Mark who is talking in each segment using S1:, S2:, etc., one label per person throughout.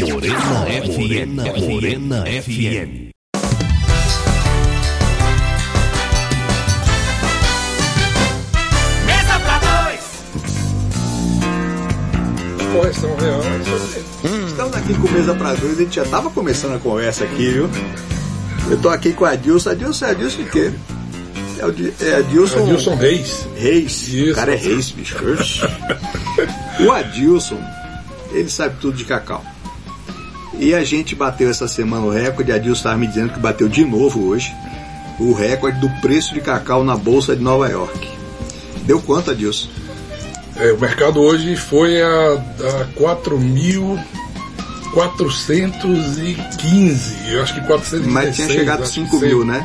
S1: Morena FM. Morena FM.
S2: Mesa pra dois.
S3: Correção real é aí.
S4: Estamos aqui com mesa para dois, a gente já estava começando a conversa aqui, viu? Eu tô aqui com a Adilson. Adilson é Adilson de quê? É, o Di- é Adilson,
S3: Adilson Reis.
S4: Reis.
S3: Isso.
S4: O cara é Reis, bicho. o Adilson, ele sabe tudo de cacau. E a gente bateu essa semana o recorde, a Adilson estava me dizendo que bateu de novo hoje o recorde do preço de cacau na Bolsa de Nova York. Deu quanto, Adilson?
S3: É, o mercado hoje foi a, a 4.415. Eu acho que 416.
S4: Mas tinha chegado a
S3: acho que
S4: 5
S3: sei.
S4: mil, né?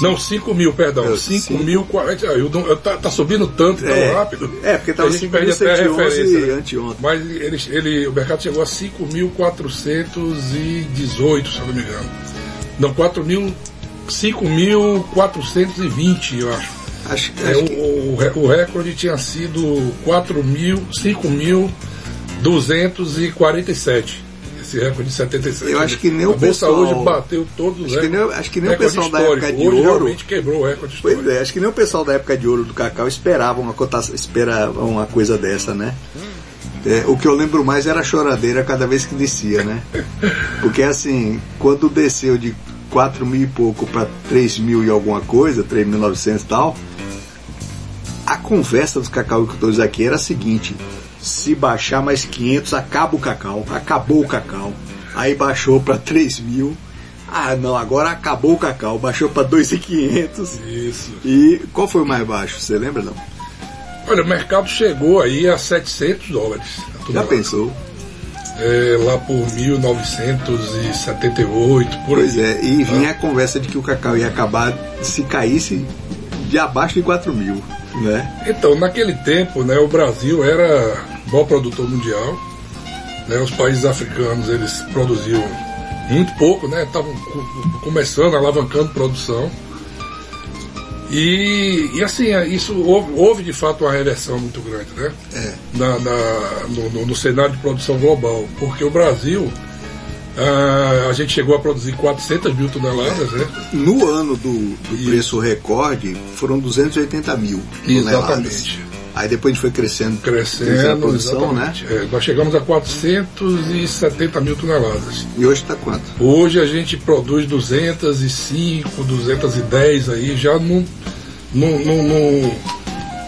S3: Não, 5 mil, perdão.
S4: Eu,
S3: 5
S4: cinco.
S3: mil. ah, tá, tá subindo tanto, tão
S4: É.
S3: rápido.
S4: É, porque tava
S3: que a gente perde até a
S4: 5.111
S3: referência, né?
S4: anteontem.
S3: Mas ele, ele, o mercado chegou a 5.418, se eu não me engano. Não, 4.000. 5.420, eu acho.
S4: Acho,
S3: É,
S4: acho
S3: o,
S4: que
S3: o, re- o recorde tinha sido 4.000, 5.247. Esse recorde de 77.
S4: Eu acho que nem
S3: a
S4: o pessoal-
S3: hoje bateu todos os
S4: Acho que nem-
S3: recordes.
S4: acho que nem o pessoal da época de
S3: hoje
S4: ouro-
S3: realmente quebrou o recorde histórico.
S4: Pois é, acho que nem o pessoal da época de ouro do Cacau esperava uma cotação, esperava uma coisa dessa, né? É, o que eu lembro mais era a choradeira cada vez que descia, né? Porque assim, quando desceu de 4 mil e pouco para 3 mil e alguma coisa, 3.900 e tal, a conversa dos cacauicultores aqui era a seguinte: se baixar mais 500, acaba o cacau, acabou o cacau. Aí baixou para 3 mil. Ah, não, agora acabou o cacau, baixou para 2.500.
S3: Isso.
S4: E qual foi o mais baixo? Você lembra não?
S3: Olha, o mercado chegou aí a 700 dólares. a
S4: Já pensou?
S3: É, lá por 1978, por
S4: Pois
S3: aí.
S4: é, e vinha a conversa de que o cacau ia acabar se caísse de abaixo de 4 mil, né?
S3: Então, naquele tempo, né, o Brasil era maior produtor mundial. Né, os países africanos eles produziam muito pouco, né? Estavam co- começando, alavancando produção. E, e assim, é, isso houve, houve, de fato uma reversão muito grande, né?
S4: É.
S3: Na, na- no, no- no cenário de produção global. Porque o Brasil, ah, a gente chegou a produzir 400 mil toneladas, né?
S4: No ano do, do preço recorde, foram 280 mil toneladas.
S3: Exatamente.
S4: Aí depois a gente foi crescendo,
S3: Crescendo,
S4: a produção, né?
S3: exatamente. É, nós chegamos a 470 mil toneladas.
S4: E hoje está quanto?
S3: Hoje a gente produz 205, 210 aí, já num, num, num, num,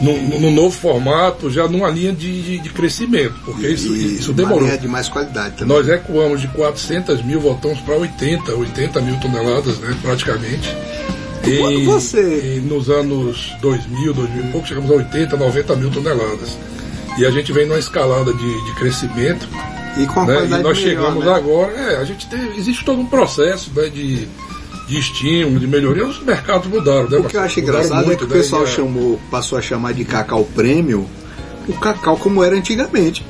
S3: num- num novo formato, já numa linha de, de, de crescimento, porque isso,
S4: E
S3: isso
S4: uma
S3: demorou.
S4: linha de mais qualidade também.
S3: Nós recuamos de 400 mil, voltamos para 80, 80 mil toneladas, né, praticamente.
S4: Quando você-
S3: e nos anos 2000, 2000 e pouco, chegamos a 80, 90 mil toneladas. E a gente vem numa escalada de, de crescimento,
S4: E com a
S3: né, e nós
S4: melhor,
S3: chegamos
S4: né?
S3: agora, é, a gente tem, existe todo um processo né, de, de estímulo, de melhoria, os mercados mudaram, né?
S4: O que eu acho engraçado é
S3: muito,
S4: que o
S3: né,
S4: pessoal
S3: e a-
S4: chamou, passou a chamar de cacau prêmio o cacau como era antigamente.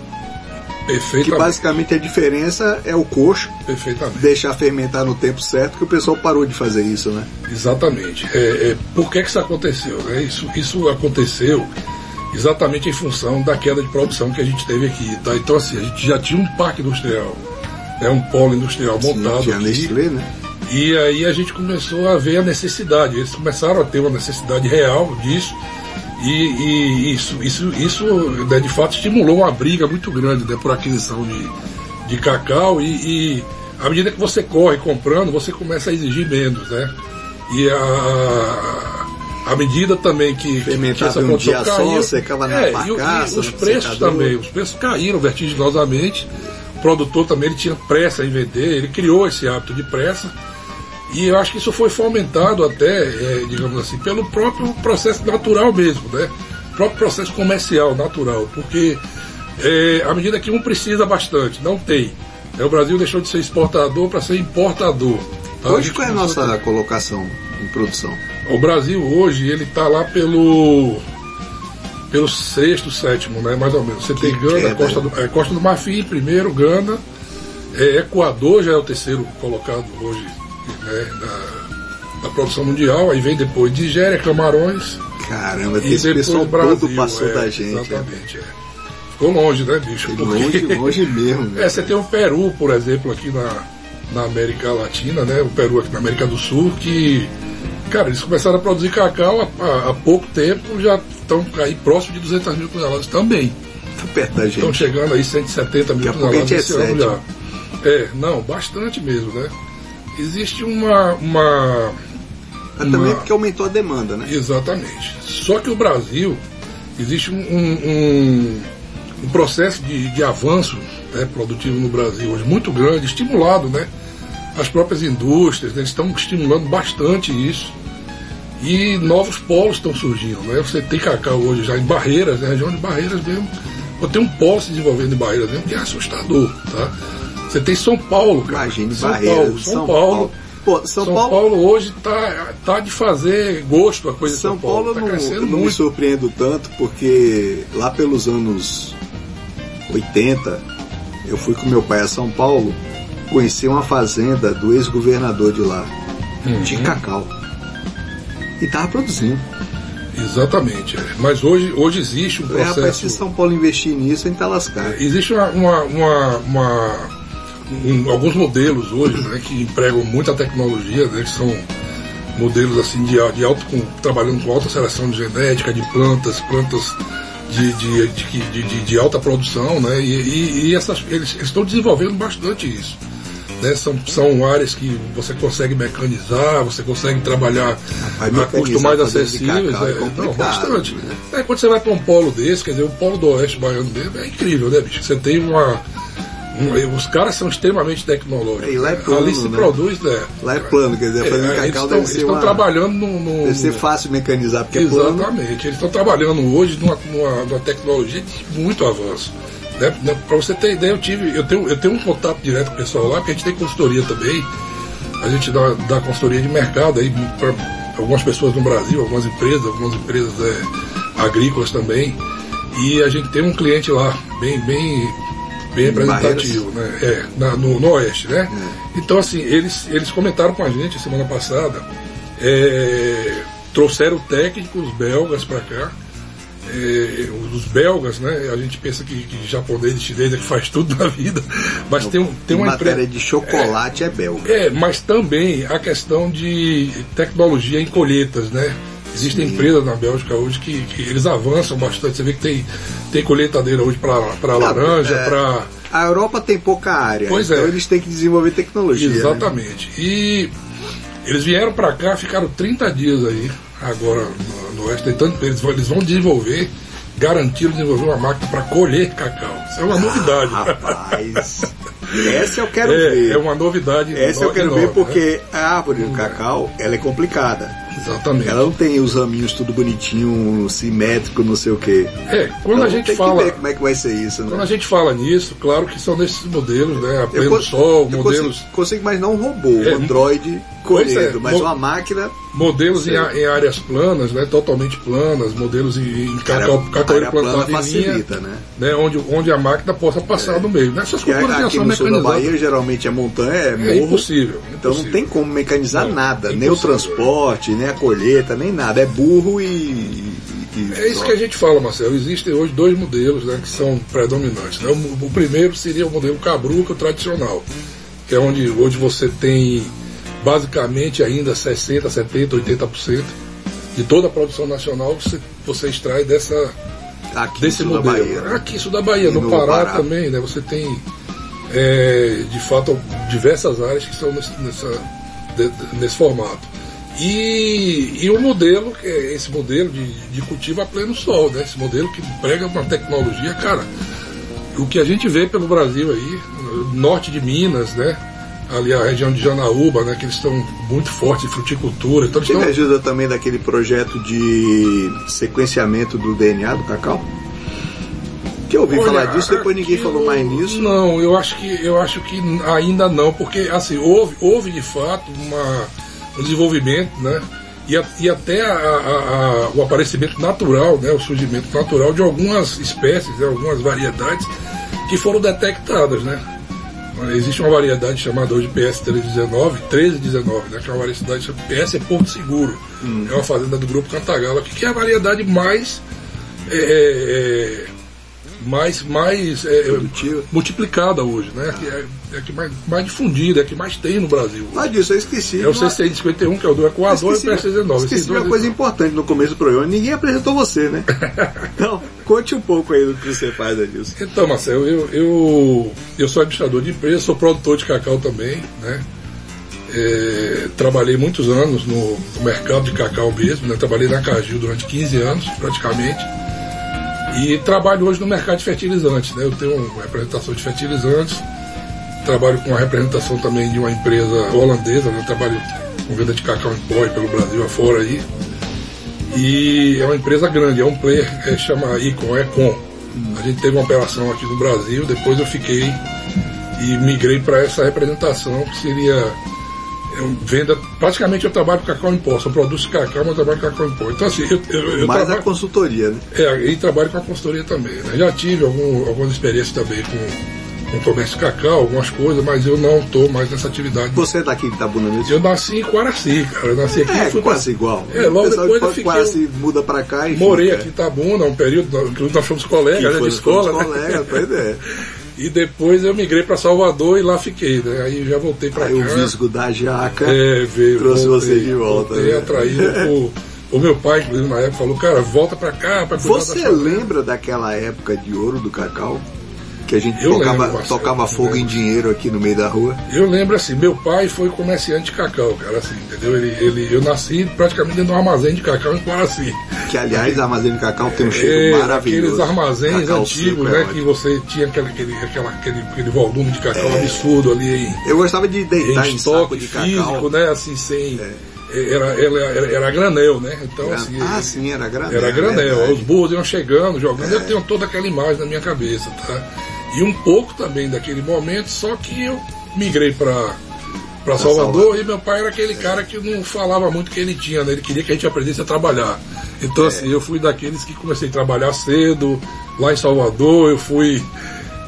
S4: Que basicamente a diferença é o coxo
S3: perfeitamente.
S4: deixar fermentar no tempo certo, que o pessoal parou de fazer isso, né?
S3: Exatamente. É, é, por que, que isso aconteceu? né? Isso, isso aconteceu exatamente em função da queda de produção que a gente teve aqui. Tá? Então, assim, a gente já tinha um parque industrial, né, um polo industrial montado
S4: Tinha. Nestlé, né?
S3: E aí a gente começou a ver a necessidade. Eles começaram a ter uma necessidade real disso. E, e isso, isso, isso né, de fato estimulou uma briga muito grande né, por aquisição de, de cacau. E, e à medida que você corre comprando, você começa a exigir menos. Né? E a, à medida também que, que essa
S4: um
S3: produção
S4: só,
S3: caiu,
S4: secava na
S3: é, o-
S4: barcaça,
S3: e os preços
S4: secador.
S3: também, os preços caíram vertiginosamente. O produtor também ele tinha pressa em vender, ele criou esse hábito de pressa. E eu acho que isso foi fomentado até, é, digamos assim, pelo próprio processo natural mesmo, né? O próprio processo comercial natural, porque é, à medida que um precisa bastante, não tem. né? O Brasil deixou de ser exportador para ser importador. tá?
S4: Hoje qual é a nossa colocação em produção?
S3: o Brasil hoje, ele está lá pelo pelo sexto, sétimo, né? Mais ou menos. Você tem Gana, Costa do, é, Costa do Marfim, primeiro, Gana, é, Equador já é o terceiro colocado hoje né, na, na produção mundial, aí vem depois Nigéria, Camarões
S4: Caramba,
S3: e
S4: esse pessoal
S3: Brasil.
S4: todo passou
S3: é,
S4: da gente. né?
S3: Exatamente, é. ficou longe, né, bicho?
S4: Foi longe, longe mesmo.
S3: É, você tem o Peru, por exemplo, aqui na, na América Latina, né? O Peru aqui na América do Sul, que, cara, eles começaram a produzir cacau há, há, pouco tempo, já estão aí próximo de 200 mil toneladas também.
S4: Tá perto da gente.
S3: Estão chegando aí 170 mil toneladas esse
S4: é
S3: ano já. É, não, bastante mesmo, né? Existe uma. uma
S4: Mas também
S3: uma-
S4: porque aumentou a demanda, né?
S3: Exatamente. Só que o Brasil, existe um, um- um- processo de, de avanço né, produtivo no Brasil hoje muito grande, estimulado, né? As próprias indústrias né, estão estimulando bastante isso. E novos polos estão surgindo, né? Você tem cacau hoje já em Barreiras, né? região de Barreiras mesmo. Ou tem um polo se desenvolvendo em Barreiras mesmo, que é assustador, tá? Você tem São Paulo, cara.
S4: Imagine
S3: São
S4: Barreiras,
S3: Paulo, São, Paulo.
S4: Pô, São,
S3: São
S4: Paulo,
S3: Paulo, hoje tá, tá de fazer gosto a coisa
S4: São
S3: São Paulo.
S4: Paulo
S3: tá
S4: não, não me surpreendo tanto porque lá pelos anos 80 eu fui com meu pai a São Paulo conhecer uma fazenda do ex-governador de lá,
S3: Uhum.
S4: de cacau. E tava produzindo.
S3: Exatamente. é. Mas hoje, hoje existe um
S4: Eu falei, rapaz, se
S3: processo.
S4: São Paulo investir nisso, a gente tá lascado.
S3: Existe uma, uma- uma- uma- um- alguns modelos hoje né, que empregam muita tecnologia, né, que são modelos assim de, de alto, com, trabalhando com alta seleção de genética de plantas, plantas de, de, de, de- de- alta produção, né, e, e- e essas, eles, eles estão desenvolvendo bastante isso. né, são, são áreas que você consegue mecanizar, você consegue trabalhar a custos mais acessíveis.
S4: é
S3: é, não, bastante.
S4: né?
S3: É, quando você vai para um polo desse, quer dizer, o polo do oeste baiano mesmo, é incrível, né, bicho? Você tem uma. Um- os caras são extremamente tecnológicos.
S4: E lá é
S3: né?
S4: plano,
S3: Ali se
S4: né?
S3: produz, né?
S4: Lá é plano, quer dizer,
S3: É, eles
S4: cacau
S3: estão,
S4: deve ser
S3: estão
S4: uma...
S3: trabalhando no, no-
S4: Deve ser fácil mecanizar, porque é plano.
S3: Exatamente. Eles estão trabalhando hoje numa, numa, numa tecnologia de muito avanço. Né? Para você ter ideia, eu tive, eu tenho, eu tenho um contato direto com o pessoal lá, porque a gente tem consultoria também. A gente dá, dá consultoria de mercado aí para algumas pessoas no Brasil, algumas empresas, algumas empresas é, agrícolas também. E a gente tem um cliente lá, bem, bem, bem
S4: Em
S3: representativo, né? É, na- no, no Oeste, né? Então, assim, eles, eles comentaram com a gente semana passada, é, trouxeram técnicos belgas para cá. É, os belgas, né? A gente pensa que, que japonês e chinês é que faz tudo na vida, mas tem, um- tem
S4: em
S3: uma
S4: matéria de chocolate é, belga.
S3: É, mas também a questão de tecnologia em colheitas, né? Existem
S4: Sim.
S3: empresas na Bélgica hoje que, que eles avançam bastante. Você vê que tem, tem colheitadeira hoje para laranja,
S4: é.
S3: para.
S4: A Europa tem pouca área,
S3: Pois
S4: então
S3: é.
S4: eles têm que desenvolver tecnologia. né?
S3: Exatamente. E eles vieram para cá, ficaram 30 dias aí, agora no, no Oeste. Tanto, eles, vão, eles vão desenvolver, garantiram desenvolver uma máquina para colher cacau. Isso é uma novidade.
S4: Rapaz, essa eu quero
S3: é,
S4: ver.
S3: é uma novidade.
S4: Essa eu quero
S3: enorme,
S4: ver
S3: né?
S4: porque a árvore do cacau, ela é complicada.
S3: Exatamente.
S4: Ela não tem os raminhos tudo bonitinho, simétrico, não sei o quê.
S3: É, quando
S4: Então
S3: a gente
S4: tem
S3: fala.
S4: que ver como é que vai ser isso, né?
S3: Quando a gente fala nisso, claro que são nesses modelos, né? A pleno sol,
S4: eu
S3: modelos,
S4: consigo, consigo imaginar um robô,
S3: É,
S4: um androide
S3: é,
S4: mas uma máquina
S3: modelos em, a- em áreas planas, né? Totalmente planas, modelos em, em cacau
S4: área plana
S3: em linha,
S4: né?
S3: né? Onde, onde a máquina possa passar no meio. Nessas
S4: Porque
S3: culturas
S4: aqui no sul da. Bahia geralmente é montanha, é morro.
S3: É impossível.
S4: Então não
S3: impossível.
S4: tem como mecanizar
S3: Não,
S4: nada,
S3: é
S4: nem o
S3: impossível.
S4: transporte, nem a colheita, nem nada. É burro e.
S3: É isso que a gente fala, Marcelo. Existem hoje dois modelos né, que são predominantes. né? O, o primeiro seria o modelo cabruca, tradicional, que é onde hoje você tem basicamente ainda 60%, 70%, 80% de toda a produção nacional você, você extrai dessa,
S4: Aqui
S3: desse
S4: no sul da
S3: modelo.
S4: Bahia, né?
S3: Aqui, sul da Bahia, no,
S4: no
S3: Pará,
S4: Pará.
S3: também, né? Você tem é, de fato diversas áreas que são nesse, nessa, nesse formato. E, e o modelo, que é esse modelo de, de cultivo a pleno sol, né? Esse modelo que prega uma tecnologia, cara, o que a gente vê pelo Brasil aí, no norte de Minas, né? Ali a região de Janaúba, né? Que eles estão muito fortes em fruticultura. Então
S4: Teve
S3: estão
S4: ajuda também daquele projeto de sequenciamento do DNA do cacau? Que eu ouvi
S3: Olha,
S4: falar disso, depois ninguém
S3: aquilo-
S4: falou mais nisso.
S3: Não, eu acho que eu acho que ainda não, porque assim houve, houve de fato uma, um desenvolvimento, né? E, a- e até a- a- o aparecimento natural, né? O surgimento natural de algumas espécies, né, algumas variedades que foram detectadas, né? Existe uma variedade chamada hoje PS 1319, 1319, né? Que é uma variedade chamada PS é Porto Seguro. É uma fazenda do grupo Cantagalo, que é a variedade mais é, é, mais, mais é,
S4: Produtiva.
S3: multiplicada hoje, né? Que é, é a que mais, mais difundida, é que mais tem no Brasil.
S4: Ah, disso, eu esqueci.
S3: É o
S4: de uma-
S3: CCI de 51, que é o do Equador, e o
S4: esqueci,
S3: PSC 9.
S4: esqueci uma coisa importante no começo do programa. Ninguém apresentou você, né? Então, conte um pouco aí do que você faz, Adilson.
S3: Então, Marcelo, eu, eu, eu sou administrador de empresa, sou produtor de cacau também, né? É, trabalhei muitos anos no, no mercado de cacau mesmo, né? Trabalhei na Cargill durante 15 anos, praticamente. E trabalho hoje no mercado de fertilizantes, né? Eu tenho uma representação de fertilizantes, trabalho com a representação também de uma empresa holandesa, né? Eu trabalho com venda de cacau em pó pelo Brasil afora aí. E é uma empresa grande, é um player que chama Icon. A gente teve uma operação aqui no Brasil, depois eu fiquei e migrei para essa representação, que seria um venda. Praticamente eu trabalho com cacau em pó, só produzo cacau, mas eu trabalho com cacau em pó. Então, assim, eu, eu, eu
S4: Mais
S3: trabalho,
S4: a consultoria, né?
S3: é, e trabalho com a consultoria também. né? Já tive algum, algumas experiências também com, com comércio de cacau, algumas coisas, mas eu não estou mais nessa atividade.
S4: Você é daqui de Itabuna mesmo?
S3: Eu nasci em Quaraci, cara. Eu nasci aqui
S4: É,
S3: fui pra-
S4: quase igual.
S3: É, logo depois
S4: de
S3: eu fiquei-
S4: Quase muda pra cá e
S3: Morei
S4: fica.
S3: aqui em Itabuna, um período, inclusive nós fomos colegas né, de escola,
S4: fomos
S3: né?
S4: colegas, pois é.
S3: E depois eu migrei para Salvador e lá fiquei, né? Aí já voltei para cá.
S4: O visgo da jaca.
S3: É, veio,
S4: trouxe
S3: voltei,
S4: você de volta,
S3: Voltei
S4: né?
S3: atraído por, o meu pai, inclusive, na época, falou, cara, volta pra cá pra cuidar
S4: Você
S3: da fazenda."
S4: lembra daquela época de ouro do cacau? Que a gente
S3: Eu
S4: tocava,
S3: lembro, Marcelo,
S4: tocava fogo
S3: lembro.
S4: em dinheiro aqui no meio da rua?
S3: Eu lembro assim, meu pai foi comerciante de cacau, cara, assim, entendeu? Ele, ele, eu nasci praticamente dentro de um armazém de cacau em Quaraci.
S4: Que, aliás, armazém de cacau tem um cheiro
S3: É,
S4: maravilhoso.
S3: aqueles armazéns
S4: Cacau
S3: antigos,
S4: é
S3: né?
S4: ótimo.
S3: que você tinha aquele, aquele, aquela, aquele, aquele volume de cacau absurdo ali em,
S4: Eu gostava de deitar
S3: em
S4: em, saco de
S3: físico,
S4: cacau.
S3: né? Assim, sem. Era, era, era, era granel, né? Então, assim.
S4: ah, sim, era granel.
S3: Era
S4: é
S3: granel.
S4: verdade.
S3: Os burros iam chegando, jogando. Eu tenho toda aquela imagem na minha cabeça, tá? E um pouco também daquele momento, só que eu migrei para para Salvador, e meu pai era aquele cara que não falava muito que ele tinha, né? Ele queria que a gente aprendesse a trabalhar. Então,
S4: É.
S3: assim, eu fui daqueles que comecei a trabalhar cedo, lá em Salvador, eu fui.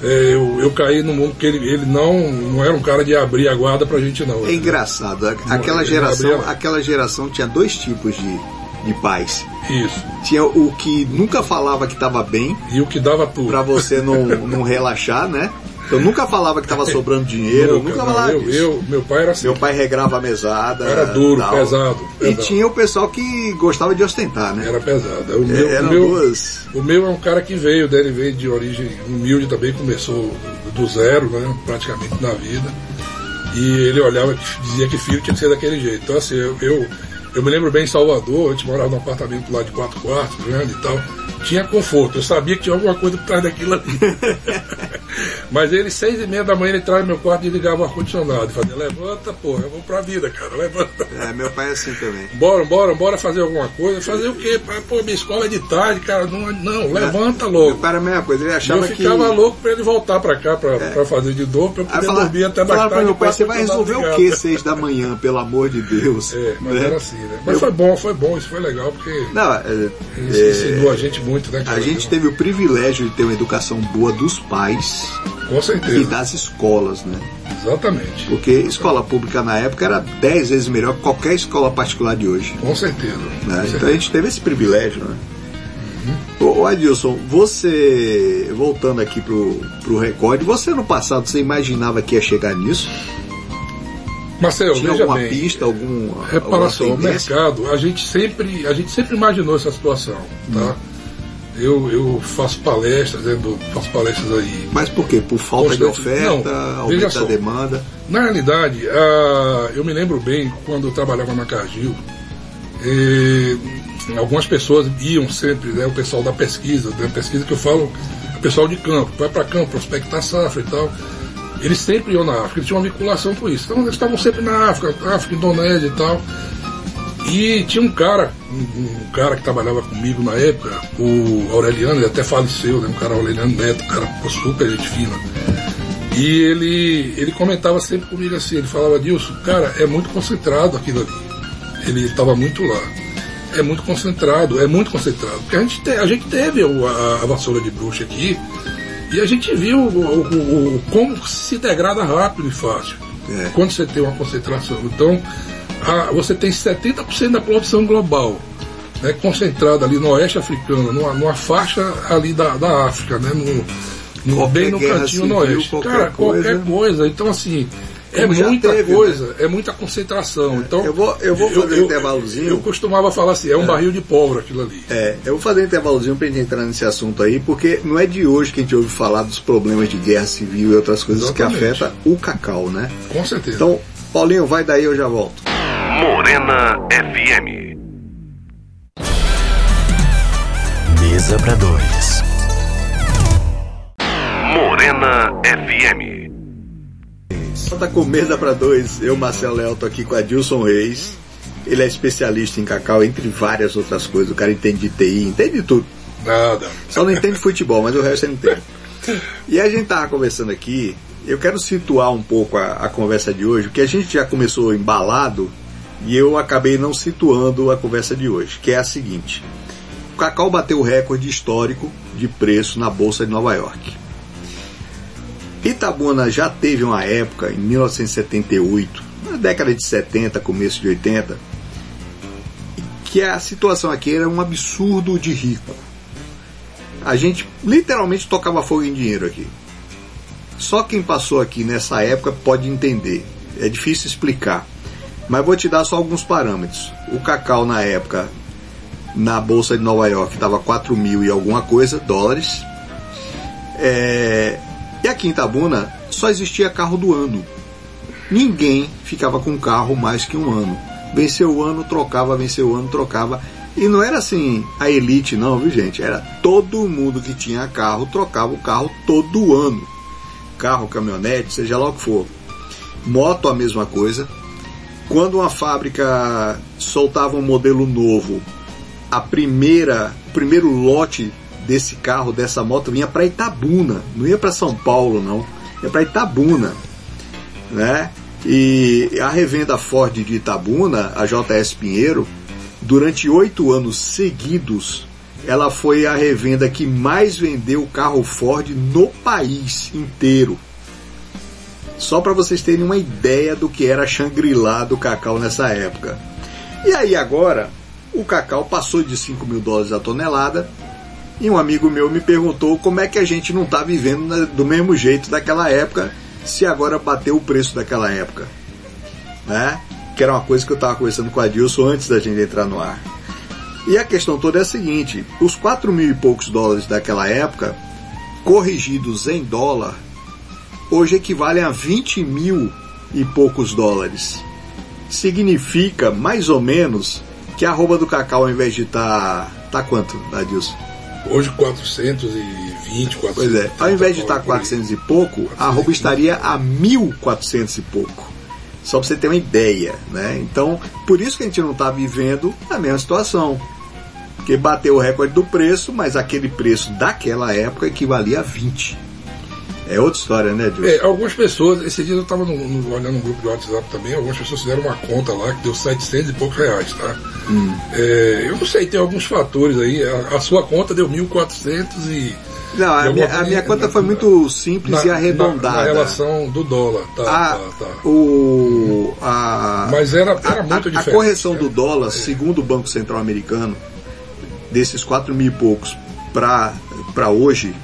S3: é, eu, eu caí no mundo que ele, ele não, não era um cara de abrir a guarda pra gente, não.
S4: É engraçado. Aquela geração, aquela geração tinha dois tipos de, de pais.
S3: Isso.
S4: Tinha o que nunca falava que estava bem,
S3: E o que dava tudo.
S4: pra você não, não relaxar, né? Eu nunca falava que estava sobrando dinheiro, eu
S3: Nunca,
S4: nunca
S3: não,
S4: falava
S3: eu,
S4: disso.
S3: eu- meu pai era assim.
S4: Meu pai regrava a mesada.
S3: Era duro,
S4: tal.
S3: pesado,
S4: E
S3: pesado.
S4: tinha o pessoal que gostava de ostentar, né?
S3: Era pesado. O
S4: É,
S3: meu,
S4: eram
S3: o meu,
S4: duas.
S3: o meu é um cara que veio, né? ele veio de origem humilde também, começou do zero, né? praticamente na vida. E ele olhava e dizia que filho tinha que ser daquele jeito. Então assim, eu, eu, eu me lembro bem em Salvador, a gente morava num apartamento lá de quatro quartos, grande e tal. Tinha conforto, eu sabia que tinha alguma coisa por trás daquilo ali. Mas ele, seis e meia da manhã, ele entrava no meu quarto e ligava o ar-condicionado. Fazia, levanta, porra, eu vou pra vida, cara, levanta.
S4: É, meu pai é assim também.
S3: Bora, bora, bora fazer alguma coisa. Fazer o quê? Pô, minha escola é de tarde, cara. Não, não levanta
S4: Meu
S3: logo.
S4: pai era a mesma coisa, ele achava
S3: eu ficava
S4: que. É.
S3: louco pra ele voltar pra cá pra, pra fazer de novo, pra eu poder
S4: fala-
S3: dormir até mais
S4: falava pra
S3: tarde.
S4: meu pai, você vai resolver o
S3: ligado."
S4: que seis da manhã, pelo amor de Deus?
S3: É, mas
S4: Né?
S3: era assim, né? Mas foi bom, foi bom, isso foi legal, porque
S4: Não, é,
S3: isso
S4: é,
S3: ensinou a gente muito, né?
S4: a gente teve o privilégio de ter uma educação boa dos pais
S3: Com
S4: e
S3: certeza,
S4: das escolas, né?
S3: exatamente.
S4: Porque escola pública na época era dez vezes melhor que qualquer escola particular de hoje.
S3: Com certeza.
S4: né?
S3: Com
S4: Então a
S3: certeza.
S4: gente teve esse privilégio, né?
S3: Uhum.
S4: Ô, Adilson, você, voltando aqui pro, pro recorde, você no passado, você imaginava que ia chegar nisso?
S3: Marcelo,
S4: Tinha
S3: veja
S4: alguma
S3: bem.
S4: pista, algum,
S3: Repara só, o mercado, a gente sempre, a gente sempre imaginou essa situação, tá? Eu, eu faço palestras, né, do- faço palestras aí.
S4: Mas por quê? Por falta de
S3: Constante-
S4: oferta,
S3: Não,
S4: aumento da demanda?
S3: Na realidade, ah, eu me lembro bem quando eu trabalhava na Cargill, eh, algumas pessoas iam sempre, né, o pessoal da pesquisa, da pesquisa que eu falo, o pessoal de campo, vai para campo, prospectar safra e tal. Eles sempre iam na África, eles tinham uma vinculação com isso. Então eles estavam sempre na África, África, Indonésia e tal. E tinha um cara, um, um cara que trabalhava comigo na época, o Aureliano, ele até faleceu, né? Um cara Aureliano Neto, um cara super gente fina. E ele, ele comentava sempre comigo assim, ele falava, Dilson, cara, é muito concentrado aquilo ali. Ele estava muito lá. É muito concentrado, é muito concentrado. Porque a gente, te- a gente teve a, a vassoura de bruxa aqui e a gente viu o, o- o- como se degrada rápido e fácil.
S4: É.
S3: Quando você tem uma concentração. Então, a- você tem 70% da produção global. né, concentrada ali no oeste africano, numa, numa faixa ali da, da África, né, no, no bem no cantinho
S4: civil,
S3: no oeste.
S4: qualquer
S3: Cara,
S4: coisa.
S3: qualquer coisa. Então, assim, é muita
S4: teve,
S3: coisa, é muita concentração. Então,
S4: Eu vou- eu vou fazer um intervalozinho.
S3: Eu, costumava falar assim, é um barril de pólvora aquilo ali.
S4: É, eu vou fazer um intervalozinho pra gente entrar nesse assunto aí, porque não é de hoje que a gente ouve falar dos problemas de guerra civil e outras coisas que
S3: Exatamente.
S4: afetam o cacau, né?
S3: Com certeza.
S4: Então, Paulinho, vai daí, eu já volto.
S1: Morena FM.
S2: Mesa para dois.
S1: Morena FM.
S4: Tá com mesa pra dois. Eu, Marcelo Leal, tô aqui com a Dilson Reis. Ele é especialista em cacau, entre várias outras coisas. O cara entende de TI, entende de tudo.
S3: Nada.
S4: Só não entende futebol, mas o resto ele entende. E a gente tava conversando aqui, eu quero situar um pouco a, a conversa de hoje, porque a gente já começou embalado e eu acabei não situando a conversa de hoje, que é a seguinte. O cacau bateu o recorde histórico de preço na Bolsa de Nova York. Itabuna já teve uma época, em 1978, na década de 70, começo de 80, que a situação aqui era um absurdo de rico. A gente literalmente tocava fogo em dinheiro aqui. Só quem passou aqui nessa época pode entender. É difícil explicar. Mas vou te dar só alguns parâmetros. O cacau na época, na Bolsa de Nova York, estava 4 mil e alguma coisa dólares. É, E aqui em Itabuna só existia carro do ano. Ninguém ficava com carro mais que um ano. Venceu o ano, trocava, venceu o ano, trocava. E não era assim a elite, não, viu gente? Era todo mundo que tinha carro trocava o carro todo ano. Carro, caminhonete, seja lá o que for. Moto, a mesma coisa. Quando uma fábrica soltava um modelo novo, a primeira, o primeiro lote desse carro, dessa moto, vinha para Itabuna, não ia para São Paulo, não, ia para Itabuna, né? E a revenda Ford de Itabuna, a JS Pinheiro, durante oito anos seguidos, ela foi a revenda que mais vendeu carro Ford no país inteiro. Só para vocês terem uma ideia do que era a Shangri-La do cacau nessa época. E aí agora, o cacau passou de 5 mil dólares a tonelada. E um amigo meu me perguntou como é que a gente não está vivendo do mesmo jeito daquela época, se agora bateu o preço daquela época. Né? Que era uma coisa que eu estava conversando com a Dilson antes da gente entrar no ar. E a questão toda é a seguinte: os 4 mil e poucos dólares daquela época, corrigidos em dólar, hoje equivalem a 20 mil e poucos dólares. Significa, mais ou menos, que a arroba do cacau, ao invés de estar. Tá, quanto, Adilson?
S3: Hoje 420, 400.
S4: Pois é, ao invés de estar
S3: por aí.
S4: 400 e pouco, a arroba estaria a 1.400 e pouco. Só para você ter uma ideia, né? Então, por isso que a gente não está vivendo a mesma situação. Porque bateu o recorde do preço, mas aquele preço daquela época equivalia a 20. É outra história, né, Dilson?
S3: É, algumas pessoas, esse dia eu estava olhando um grupo de WhatsApp também, algumas pessoas fizeram uma conta lá que deu 700 e poucos reais, tá?
S4: Hum.
S3: É, eu não sei, tem alguns fatores aí, a, a sua conta deu 1.400 e...
S4: Não, a minha, a minha conta foi
S3: na-
S4: muito simples e arredondada.
S3: Na, na relação do dólar, tá,
S4: a,
S3: tá, tá.
S4: O, a,
S3: Mas era, era muito
S4: a- a
S3: diferente.
S4: correção
S3: né?
S4: do dólar, segundo o Banco Central Americano, desses 4 mil e poucos para hoje,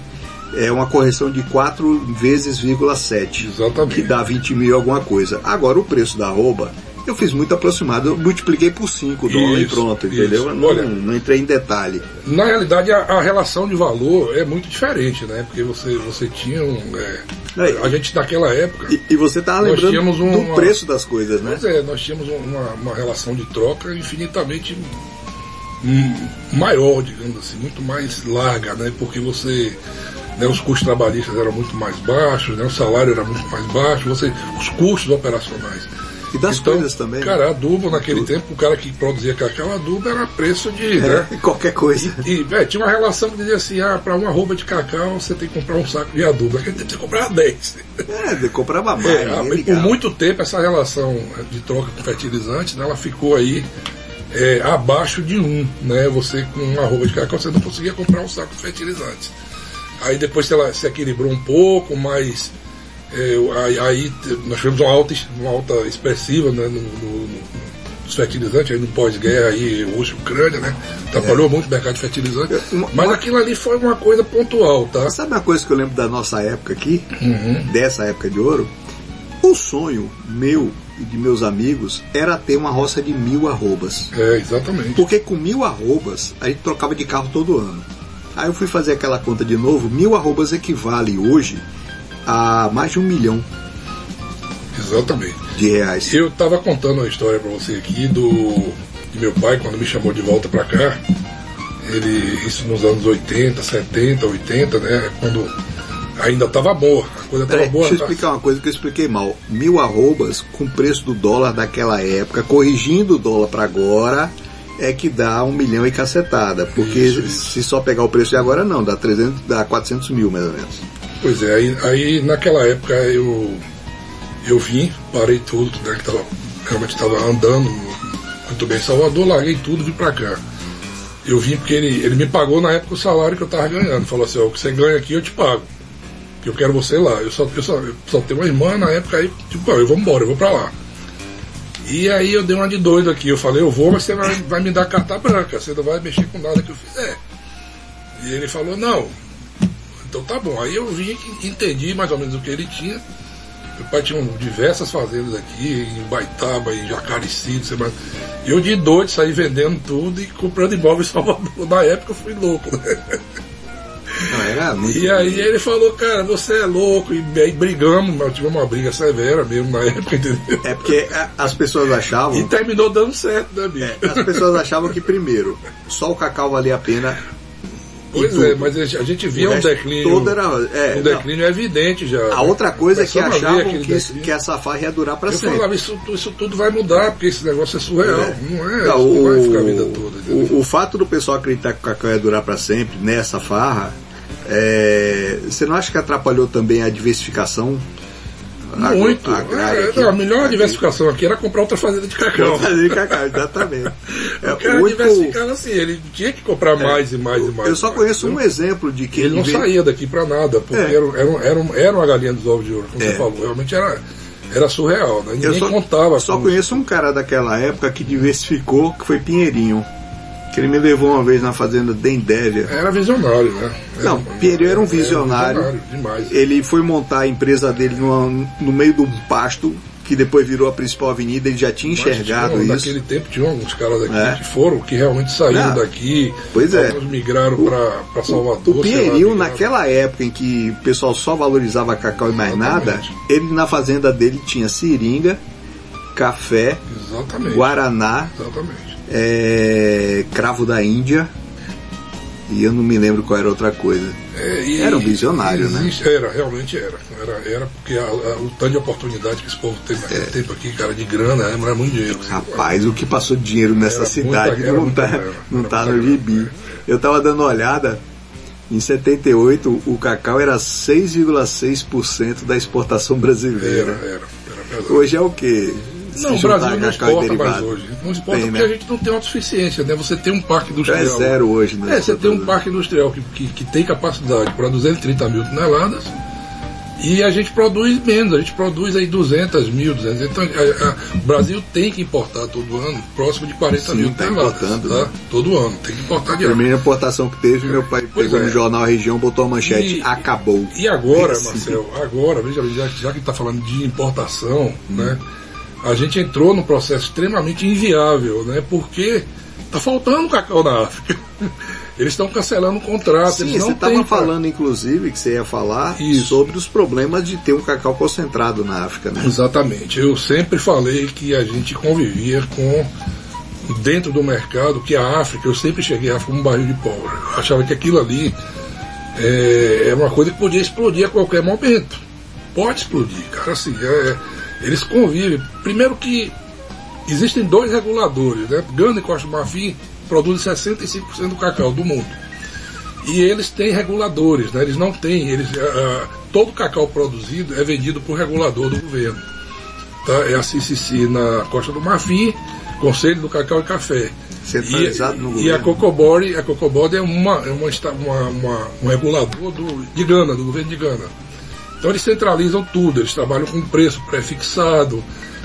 S4: é uma correção de 4 vezes, vírgula 7,
S3: Exatamente.
S4: que dá 20 mil alguma coisa. Agora, o preço da arroba, eu fiz muito aproximado, eu multipliquei por 5 dólares e pronto, entendeu? Eu Não,
S3: Olha-
S4: não entrei em detalhe.
S3: Na realidade, a, a relação de valor é muito diferente, né? Porque você, você tinha um... é, a gente naquela época...
S4: E, e você estava
S3: Nós
S4: lembrando
S3: um-
S4: do
S3: uma-
S4: preço das coisas, né?
S3: Pois é, nós tínhamos uma, uma relação de troca infinitamente maior, digamos assim, muito mais larga, né? Porque você. Né, os custos trabalhistas eram muito mais baixos, né, o salário era muito mais baixo, você, os custos operacionais.
S4: E das
S3: Então,
S4: coisas também. né?
S3: Cara, adubo naquele tempo, o cara que produzia cacau, adubo era preço de. Né,
S4: É, qualquer coisa.
S3: e é, tinha uma relação que dizia assim: ah, para uma roupa de cacau você tem que comprar um saco de adubo. Naquele tempo você comprava 10.
S4: É, comprava mais.
S3: É,
S4: ninguém
S3: por muito tempo essa relação de troca com fertilizantes, né, ela ficou aí é, abaixo de um, né? Você com uma roupa de cacau você não conseguia comprar um saco de fertilizantes. Aí depois ela se equilibrou um pouco, mas é, aí, nós tivemos uma alta, uma alta expressiva né, no, no- no- dos fertilizantes aí no pós-guerra aí, Rússia Ucrânia, né? Atrapalhou muito o mercado de fertilizante.
S4: Uma-
S3: Mas
S4: uma-
S3: aquilo ali foi uma coisa pontual, tá?
S4: Sabe uma coisa que eu lembro da nossa época aqui,
S3: Uhum.
S4: dessa época de ouro? O sonho meu e de meus amigos era ter uma roça de mil arrobas.
S3: É, exatamente.
S4: Porque com mil arrobas a gente trocava de carro todo ano. Aí eu fui fazer aquela conta de novo, mil arrobas equivale hoje a mais de um milhão
S3: Exatamente.
S4: de reais.
S3: Eu tava contando uma história pra você aqui do de meu pai quando me chamou de volta pra cá. Ele isso nos anos 80, 70, 80, né? Quando ainda tava boa, a coisa tava
S4: Peraí,
S3: boa.
S4: deixa eu
S3: tá?
S4: explicar uma coisa que eu expliquei mal. Mil arrobas com o preço do dólar daquela época, corrigindo o dólar para agora, é que dá um milhão e cacetada. Porque
S3: Isso, isso.
S4: se só pegar o preço de agora, não, dá, 300, dá 400 mil mais ou menos.
S3: Pois é, aí, aí naquela época eu eu vim, parei tudo, né, que tava, realmente estava andando muito bem em Salvador, larguei tudo e vim pra cá. Eu vim porque ele, ele me pagou na época o salário que eu tava ganhando. Falou assim, ó, o que você ganha aqui eu te pago. Que eu quero você lá. Eu só, eu só, eu só tenho uma irmã na época aí, tipo, ó, eu vou embora, eu vou pra lá. E aí eu dei uma de doido aqui, eu falei, eu vou, mas você vai, vai me dar carta branca, você não vai mexer com nada que eu fizer. E ele falou, não, então tá bom. Aí eu vim entendi mais ou menos o que ele tinha. Meu pai tinha diversas fazendas aqui, em Baitaba, em Jacarecido, sei mais. E eu de doido saí vendendo tudo e comprando imóveis em Salvador. Na época eu fui louco, né?
S4: Não, muito.
S3: E aí ele falou, cara, você é louco. E aí brigamos, mas tivemos uma briga severa mesmo na época, entendeu?
S4: É porque as pessoas achavam.
S3: E terminou dando certo, né, bicho?
S4: É, as pessoas achavam que primeiro, só o cacau valia a pena.
S3: Pois é, mas a gente via um declínio.
S4: todo era- é,
S3: um
S4: não.
S3: declínio evidente já.
S4: A outra coisa é que achavam que,
S3: declínio.
S4: que essa farra ia durar para
S3: Eu
S4: sempre.
S3: falava, isso, isso tudo vai mudar, porque esse negócio é surreal.
S4: É.
S3: Não é,
S4: Não,
S3: isso não vai ficar a vida toda.
S4: o, o fato do pessoal acreditar que o cacau ia durar para sempre nessa farra, é, você não acha que atrapalhou também a diversificação?
S3: Muito.
S4: agrária
S3: É,
S4: aqui?
S3: não, a melhor
S4: Aqui.
S3: diversificação aqui era comprar outra fazenda de cacau.
S4: Fazer cacau, exatamente. É,
S3: O cara
S4: o único-
S3: diversificava assim, ele tinha que comprar mais e mais e mais.
S4: eu só
S3: mais,
S4: conheço um exemplo de que
S3: Ele não saía daqui pra nada, porque
S4: É.
S3: era, era, era, era uma galinha dos ovos de ouro, como
S4: É.
S3: você falou. Realmente era, era surreal, né?
S4: Eu
S3: Ninguém
S4: só,
S3: contava.
S4: só conheço um cara daquela época que diversificou, que foi Pinheirinho. Que ele me levou uma vez na fazenda Dendévia.
S3: Era visionário, né? Era-
S4: Não, Pinheiro era um visionário.
S3: visionário demais.
S4: Ele foi montar a empresa dele numa- no meio de um pasto, que depois virou a principal avenida, ele já tinha
S3: Mas
S4: enxergado
S3: tinha,
S4: isso.
S3: Naquele tempo tinha alguns caras aqui
S4: É.
S3: que foram, que realmente saíram
S4: Não.
S3: daqui.
S4: Pois é.
S3: Alguns migraram para Salvador.
S4: O
S3: lá, migraram.
S4: naquela época em que o pessoal só valorizava cacau e mais nada,
S3: Exatamente.
S4: ele na fazenda dele tinha seringa, café,
S3: Exatamente.
S4: guaraná,
S3: Exatamente.
S4: É, cravo da Índia e eu não me lembro qual era outra coisa.
S3: É, e-
S4: Era um visionário, né?
S3: existe- Era, realmente era. Era, era porque a- a- o tanto de oportunidade que esse povo teve naquele
S4: É.
S3: tempo aqui, cara, de grana, era, era muito dinheiro.
S4: Rapaz, o que passou de dinheiro nessa
S3: Era
S4: cidade
S3: era
S4: não tá,
S3: grana,
S4: não
S3: era
S4: tá
S3: muita
S4: no gibi.
S3: né?
S4: Eu tava dando uma olhada, em 78 o cacau era 6,6% da exportação
S3: Era,
S4: brasileira.
S3: era, era pesado.
S4: Hoje é o quê?
S3: Não, o Brasil não exporta mais hoje. Não exporta
S4: Tem,
S3: porque
S4: né?
S3: a gente não tem autossuficiência, né? Você tem um parque
S4: Já
S3: industrial.
S4: é zero hoje, né?
S3: É, você tem um parque industrial que, que, que tem capacidade para 230 mil toneladas e a gente produz menos, a gente produz aí 200 mil, 200. Então a- a- o Brasil tem que importar todo ano próximo de 40
S4: Sim,
S3: mil
S4: tá
S3: toneladas.
S4: importando,
S3: tá?
S4: né?
S3: Todo ano, tem que importar
S4: A
S3: direto.
S4: primeira importação que teve, meu pai
S3: Pois
S4: pegou
S3: é.
S4: no jornal Região, botou a manchete,
S3: E-
S4: acabou.
S3: E agora. Marcel, agora, veja, já, já que está falando de importação, né? A gente entrou num processo extremamente inviável, né? Porque tá faltando cacau na África. Eles estão cancelando o contrato,
S4: Sim,
S3: eles
S4: você
S3: não
S4: estava
S3: têm pra-
S4: falando, inclusive, que você ia falar
S3: Isso.
S4: sobre os problemas de ter um cacau concentrado na África, né?
S3: Exatamente. Eu sempre falei que a gente convivia com dentro do mercado que a África, eu sempre cheguei a África como um barril de pólvora. Eu achava que aquilo ali é, é uma coisa que podia explodir a qualquer momento. Pode explodir, cara. Assim, é, eles convivem. Primeiro que existem dois reguladores, né? Gana e Costa do Marfim produzem 65% do cacau do mundo. E eles têm reguladores, né? Eles não têm, eles, ah, todo cacau produzido é vendido por regulador do governo. Tá? É a CCC na Costa do Marfim, Conselho do Cacau e Café.
S4: Centralizado
S3: e,
S4: no
S3: e
S4: governo.
S3: a Cocobori, a é, uma, é uma, uma- uma- um regulador do, de Gana, do governo de Gana. Então eles centralizam tudo, eles trabalham com preço pré-fixado.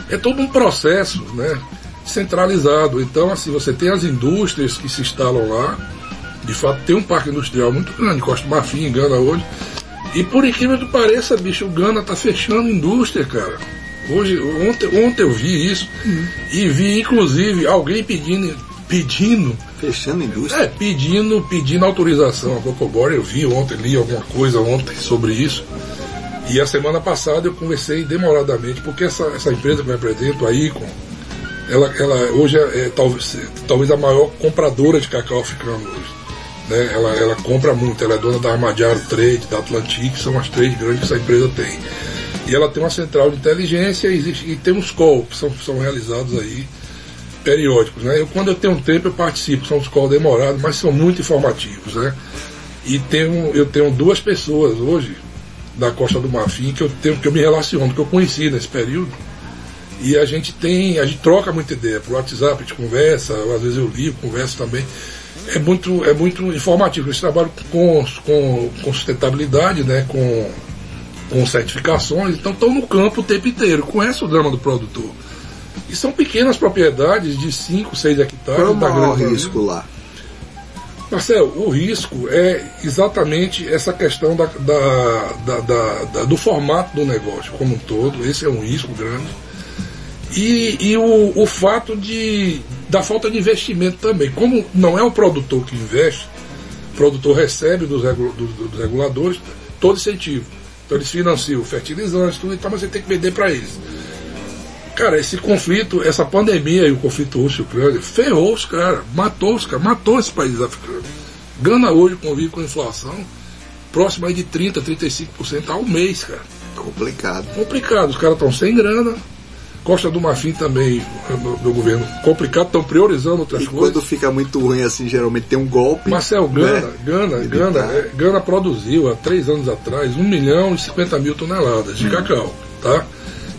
S3: É todo um processo, né? centralizado. Então, assim, você tem as indústrias que se instalam lá. De fato, tem um parque industrial muito grande, Costa Marfim, em Gana hoje. E por incrível que pareça, bicho, o Gana tá fechando indústria, cara. Hoje, ontem, ontem eu vi isso e vi inclusive alguém pedindo, pedindo,
S4: Fechando a indústria.
S3: é, pedindo, pedindo autorização a Cocobora. Eu vi ontem, li alguma coisa ontem sobre isso. E a semana passada eu conversei demoradamente, porque essa, essa empresa que eu represento, a Icon, ela, ela hoje é, é talvez, talvez a maior compradora de cacau africano hoje. Né? Ela, ela compra muito, ela é dona da Armadiaro Trade, da Atlantic, que são as três grandes que essa empresa tem. E ela tem uma central de inteligência e, existe, e tem uns calls que são, são realizados aí periódicos. Né? Eu, quando eu tenho um tempo, eu participo, são os calls demorados, mas são muito informativos. Né? E tenho, eu tenho duas pessoas hoje da Costa do Marfim que eu tenho que eu me relaciono, que eu conheci nesse período. E a gente tem, a gente troca muita ideia por WhatsApp, a gente conversa, às vezes eu ligo, converso também. É muito, é muito informativo. Eles trabalham com, com, com sustentabilidade, né? com, com certificações, então estão no campo o tempo inteiro, conhecem o drama do produtor. E são pequenas propriedades de 5, 6 hectares.
S4: Qual é o maior risco lá?
S3: Marcelo, o risco é exatamente essa questão da, da- da- do formato do negócio como um todo. Esse é um risco grande. E, e o, o fato de, da falta de investimento também. Como não é o produtor que investe, o produtor recebe dos, dos- dos reguladores todo incentivo. Então eles financiam fertilizantes, tudo e tal, mas você tem que vender para eles. Cara, esse conflito, essa pandemia e o conflito russo-ucrânia ferrou os caras, matou os caras, matou esses países africanos. Gana hoje convive com inflação próxima aí de 30%, 35% ao mês, cara.
S4: Complicado.
S3: Complicado, os caras estão sem grana. Costa do Marfim também, do, do governo, complicado, estão priorizando outras
S4: E
S3: coisas.
S4: quando fica muito ruim assim, geralmente tem um golpe.
S3: Marcel, Gana,
S4: né?
S3: Gana. Gana, é, Gana produziu há três anos atrás 1 milhão e 50 mil toneladas de cacau, tá?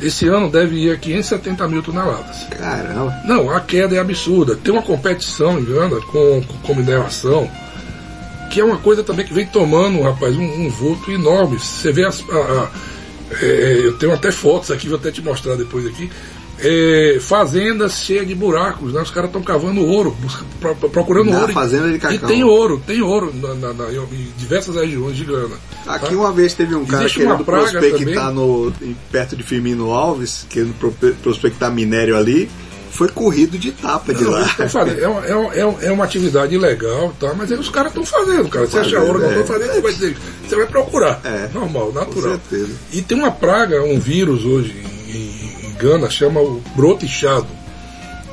S3: Esse ano deve ir a 570 mil toneladas.
S4: Caramba.
S3: Não, a queda é absurda. Tem uma competição em Gana com, com, com mineração, que é uma coisa também que vem tomando, rapaz, um, um vulto enorme. Você vê as. a- a- é, eu tenho até fotos aqui, vou até te mostrar depois aqui. É, fazendas cheias de buracos, né? Os caras estão cavando ouro, procurando
S4: Na
S3: ouro.
S4: fazenda de
S3: E
S4: cacau.
S3: tem ouro, tem ouro na, na- na- em diversas regiões de Gana.
S4: Aqui
S3: tá?
S4: uma vez teve um cara
S3: Existe
S4: querendo prospectar no, perto de Firmino Alves, querendo pro- prospectar minério ali, foi corrido de tapa de
S3: Não,
S4: lá.
S3: fazendo. É, uma- é, uma- é uma- é uma atividade ilegal, tá? mas aí os caras estão fazendo, cara. Você acha
S4: Fazendo,
S3: ouro
S4: é.
S3: estou fazendo, você vai, dizer, você vai procurar.
S4: É.
S3: Normal, natural.
S4: certeza.
S3: E tem uma praga, um vírus hoje em, em- em Gana, chama o broto inchado.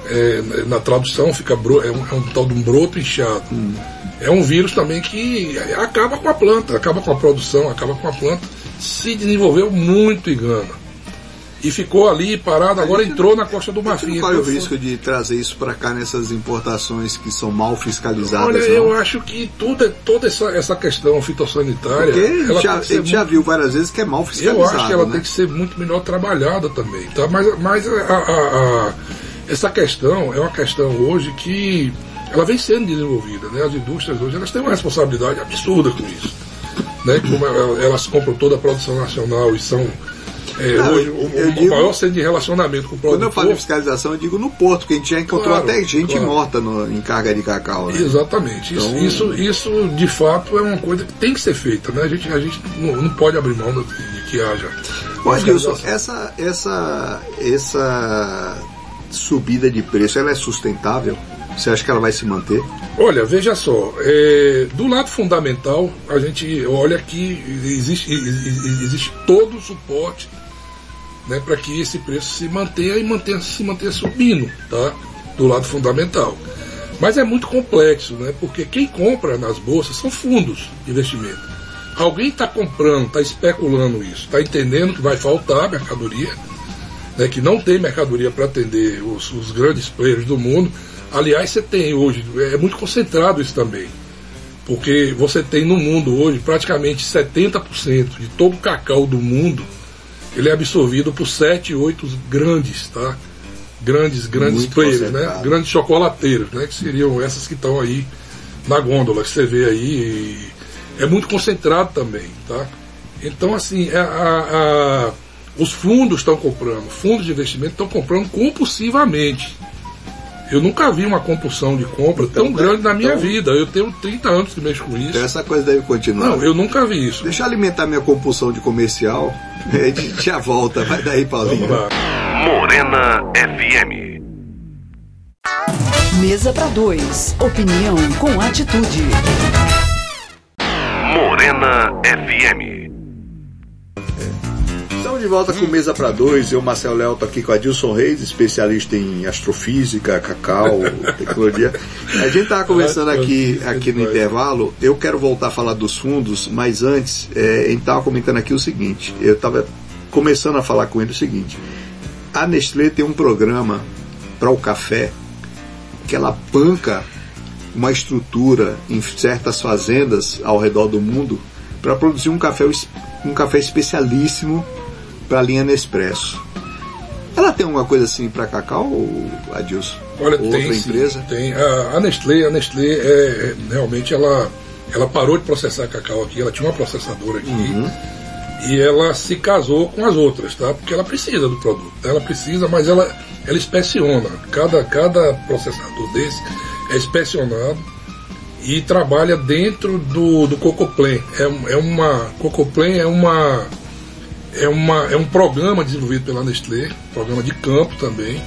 S3: É, na tradução fica bro, é, um, é um tal de um broto inchado.
S4: Hum.
S3: É um vírus também que acaba com a planta, acaba com a produção, acaba com a planta. Se desenvolveu muito em Gana. E ficou ali parado, agora entrou na Costa do Marfim.
S4: não corre o risco de trazer isso para cá nessas importações que são mal fiscalizadas,
S3: Olha,
S4: não?
S3: eu acho que tudo, toda essa, essa questão fitossanitária.
S4: Porque
S3: ela
S4: já, já viu várias vezes que é mal
S3: Eu
S4: fiscalizado.
S3: acho que ela
S4: né?
S3: tem que ser muito melhor trabalhada também, tá? Mas, mas a- a- a- essa questão é uma questão hoje que ela vem sendo desenvolvida, né? As indústrias hoje elas têm uma responsabilidade absurda com isso, né? Como ela- elas compram toda a produção nacional e são é,
S4: Não,
S3: hoje o,
S4: eu
S3: o
S4: digo-
S3: maior centro de relacionamento com o
S4: Quando eu
S3: produtor.
S4: falo de fiscalização, eu digo no porto, que a gente já encontrou
S3: Claro,
S4: até gente
S3: claro.
S4: morta no- em carga de cacau. Né?
S3: Exatamente. Isso,
S4: Então-
S3: isso, isso, de fato, é uma coisa que tem que ser feita. Né? A, gente, a gente não, não pode abrir mão de, que haja.
S4: Adilson,
S3: fiscalização.
S4: essa, essa, essa subida de preço, ela é sustentável? Você acha que ela vai se manter?
S3: Olha, veja só, é, do lado fundamental, a gente olha que existe, existe todo o suporte né, para que esse preço se mantenha e mantenha, se mantenha subindo, tá? Do lado fundamental. Mas é muito complexo, né? Porque quem compra nas bolsas são fundos de investimento. Alguém está comprando, está especulando isso, está entendendo que vai faltar mercadoria, né, que não tem mercadoria para atender os, os grandes players do mundo. Aliás, você tem hoje, é muito concentrado isso também. Porque você tem no mundo hoje praticamente 70% de todo o cacau do mundo, ele é absorvido por 7, 8 grandes, tá? Grandes, grandes
S4: Muito
S3: players, né? Grandes chocolateiros, né? Que seriam essas que estão aí na gôndola, que você vê aí. é muito concentrado também, tá? Então, assim, a- a- a- os fundos estão comprando, fundos de investimento estão comprando compulsivamente. Eu nunca vi uma compulsão de compra
S4: Então,
S3: tão grande na minha
S4: então-
S3: vida. Eu tenho 30 anos que mexo com
S4: Então
S3: isso.
S4: essa coisa deve continuar.
S3: Não, eu nunca vi isso.
S4: Deixa eu alimentar minha compulsão de comercial. A gente já volta. Vai daí, Paulinho.
S1: Morena FM.
S5: Mesa para dois. Opinião com atitude.
S1: Morena FM.
S4: Estamos de volta com Mesa para Dois. Eu, Marcelo Léo, tô aqui com a Dilson Reis, especialista em astrofísica, cacau, tecnologia. A gente estava conversando aqui, aqui no intervalo. Eu quero voltar a falar dos fundos, mas antes, é, a gente estava comentando aqui o seguinte. Eu estava começando a falar com ele o seguinte. A Nestlé tem um programa para o café que ela banca uma estrutura em certas fazendas ao redor do mundo para produzir um café, um café especialíssimo para a linha Nespresso. Ela tem alguma coisa assim para cacau, Adilson?
S3: Olha,
S4: Outra
S3: tem, sim,
S4: empresa?
S3: tem. A, Nestlé, a Nestlé é, é, realmente ela, ela parou de processar cacau aqui, ela tinha uma processadora aqui
S4: Uhum.
S3: e ela se casou com as outras, tá? Porque ela precisa do produto, ela precisa, mas ela, ela inspeciona. Cada, cada processador desse é inspecionado e trabalha dentro do, do Cocoplan. É, é uma Cocoplan é uma é uma é um programa desenvolvido pela Nestlé, programa de campo também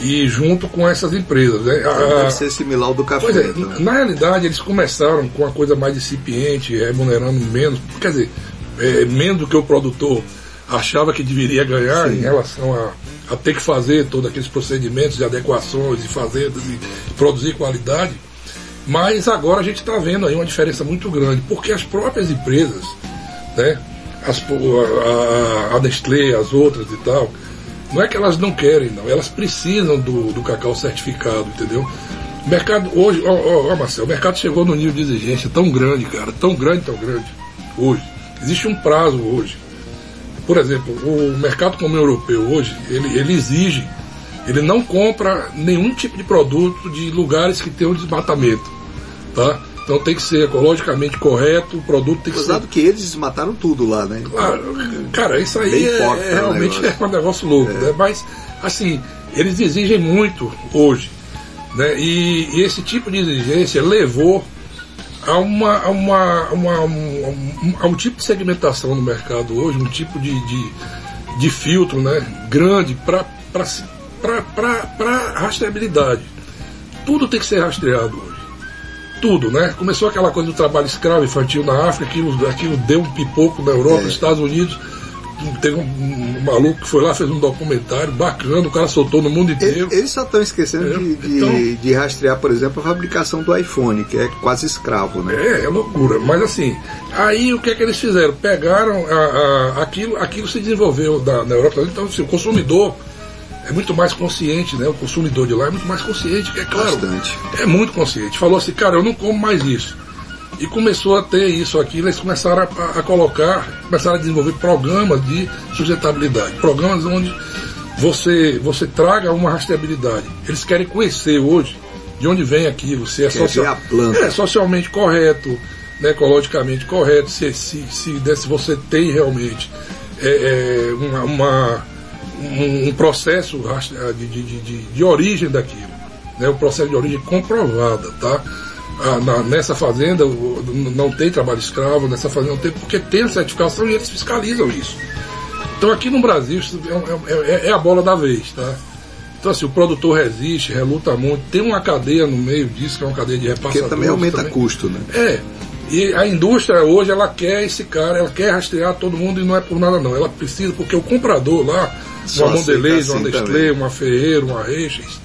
S3: e junto com essas empresas. Né? A-
S4: Deve ser similar ao do café.
S3: É,
S4: então.
S3: na realidade eles começaram com uma coisa mais incipiente, remunerando menos, quer dizer, é, menos do que o produtor achava que deveria ganhar
S4: Sim.
S3: em relação a, a ter que fazer todos aqueles procedimentos de adequações e fazendas e produzir qualidade. Mas agora a gente está vendo aí uma diferença muito grande, porque as próprias empresas, né, as, a, a- Nestlé, as outras e tal, não é que elas não querem, não, elas precisam do, do cacau certificado, entendeu? O mercado hoje, ó, ó, ó, Marcelo, o mercado chegou num nível de exigência tão grande, cara, tão grande, tão grande, hoje. Existe um prazo hoje. Por exemplo, o mercado comum europeu hoje, ele, ele exige, ele não compra nenhum tipo de produto de lugares que tenham desmatamento, tá? Então tem que ser ecologicamente correto, o produto tem que ser
S4: Apesar que eles mataram tudo lá, né?
S3: Claro, cara, isso aí é, é
S4: o
S3: realmente é um negócio louco, né? Mas, assim, eles exigem muito hoje, né? E, e esse tipo de exigência levou a uma, a uma, a uma- um, a um tipo de segmentação no mercado hoje, um tipo de, de, de filtro, né? Grande para para rastreabilidade. Tudo tem que ser rastreado hoje tudo, né? Começou aquela coisa do trabalho escravo infantil na África, aquilo, aquilo deu um pipoco na Europa,
S4: É.
S3: nos Estados Unidos. Teve um, um maluco que foi lá, fez um documentário bacana, o cara soltou no mundo inteiro.
S4: Eles só estão esquecendo de, de-
S3: Então-
S4: de rastrear, por exemplo, a fabricação do iPhone, que é quase escravo, né?
S3: É, é loucura. Mas assim, aí o que é que eles fizeram? Pegaram a- a- aquilo, aquilo se desenvolveu da, na Europa. Então, assim, o consumidor é muito mais consciente, né? O consumidor de lá é muito mais consciente, que é claro.
S4: Bastante.
S3: É muito consciente. Falou assim, cara, eu não como mais isso. E começou a ter isso aqui, eles começaram a, a colocar, começaram a desenvolver programas de sustentabilidade, programas onde você, você traga uma rastreabilidade. Eles querem conhecer hoje de onde vem aquilo, se é,
S4: planta.
S3: é socialmente correto, né, ecologicamente correto, se, se, se, né, se você tem realmente é, é, uma, uma- um, um processo rastre- de, de, de, de- origem daquilo, né, um processo de origem comprovada, tá? Ah, na- nessa fazenda não tem trabalho escravo, nessa fazenda não tem, porque tem certificação e eles fiscalizam isso. Então aqui no Brasil isso é, é- é- é a bola da vez, tá? Então assim, o produtor resiste, reluta muito, tem uma cadeia no meio disso, que é uma cadeia de
S4: Porque
S3: repassadores.
S4: também aumenta
S3: também.
S4: custo, né?
S3: É. E a indústria hoje ela quer esse cara, ela quer rastrear todo mundo e não é por nada não. Ela precisa, porque o comprador lá,
S4: Só
S3: uma Mondelez, uma
S4: assim
S3: Nestlé,
S4: também.
S3: uma Ferreira, uma Reixas,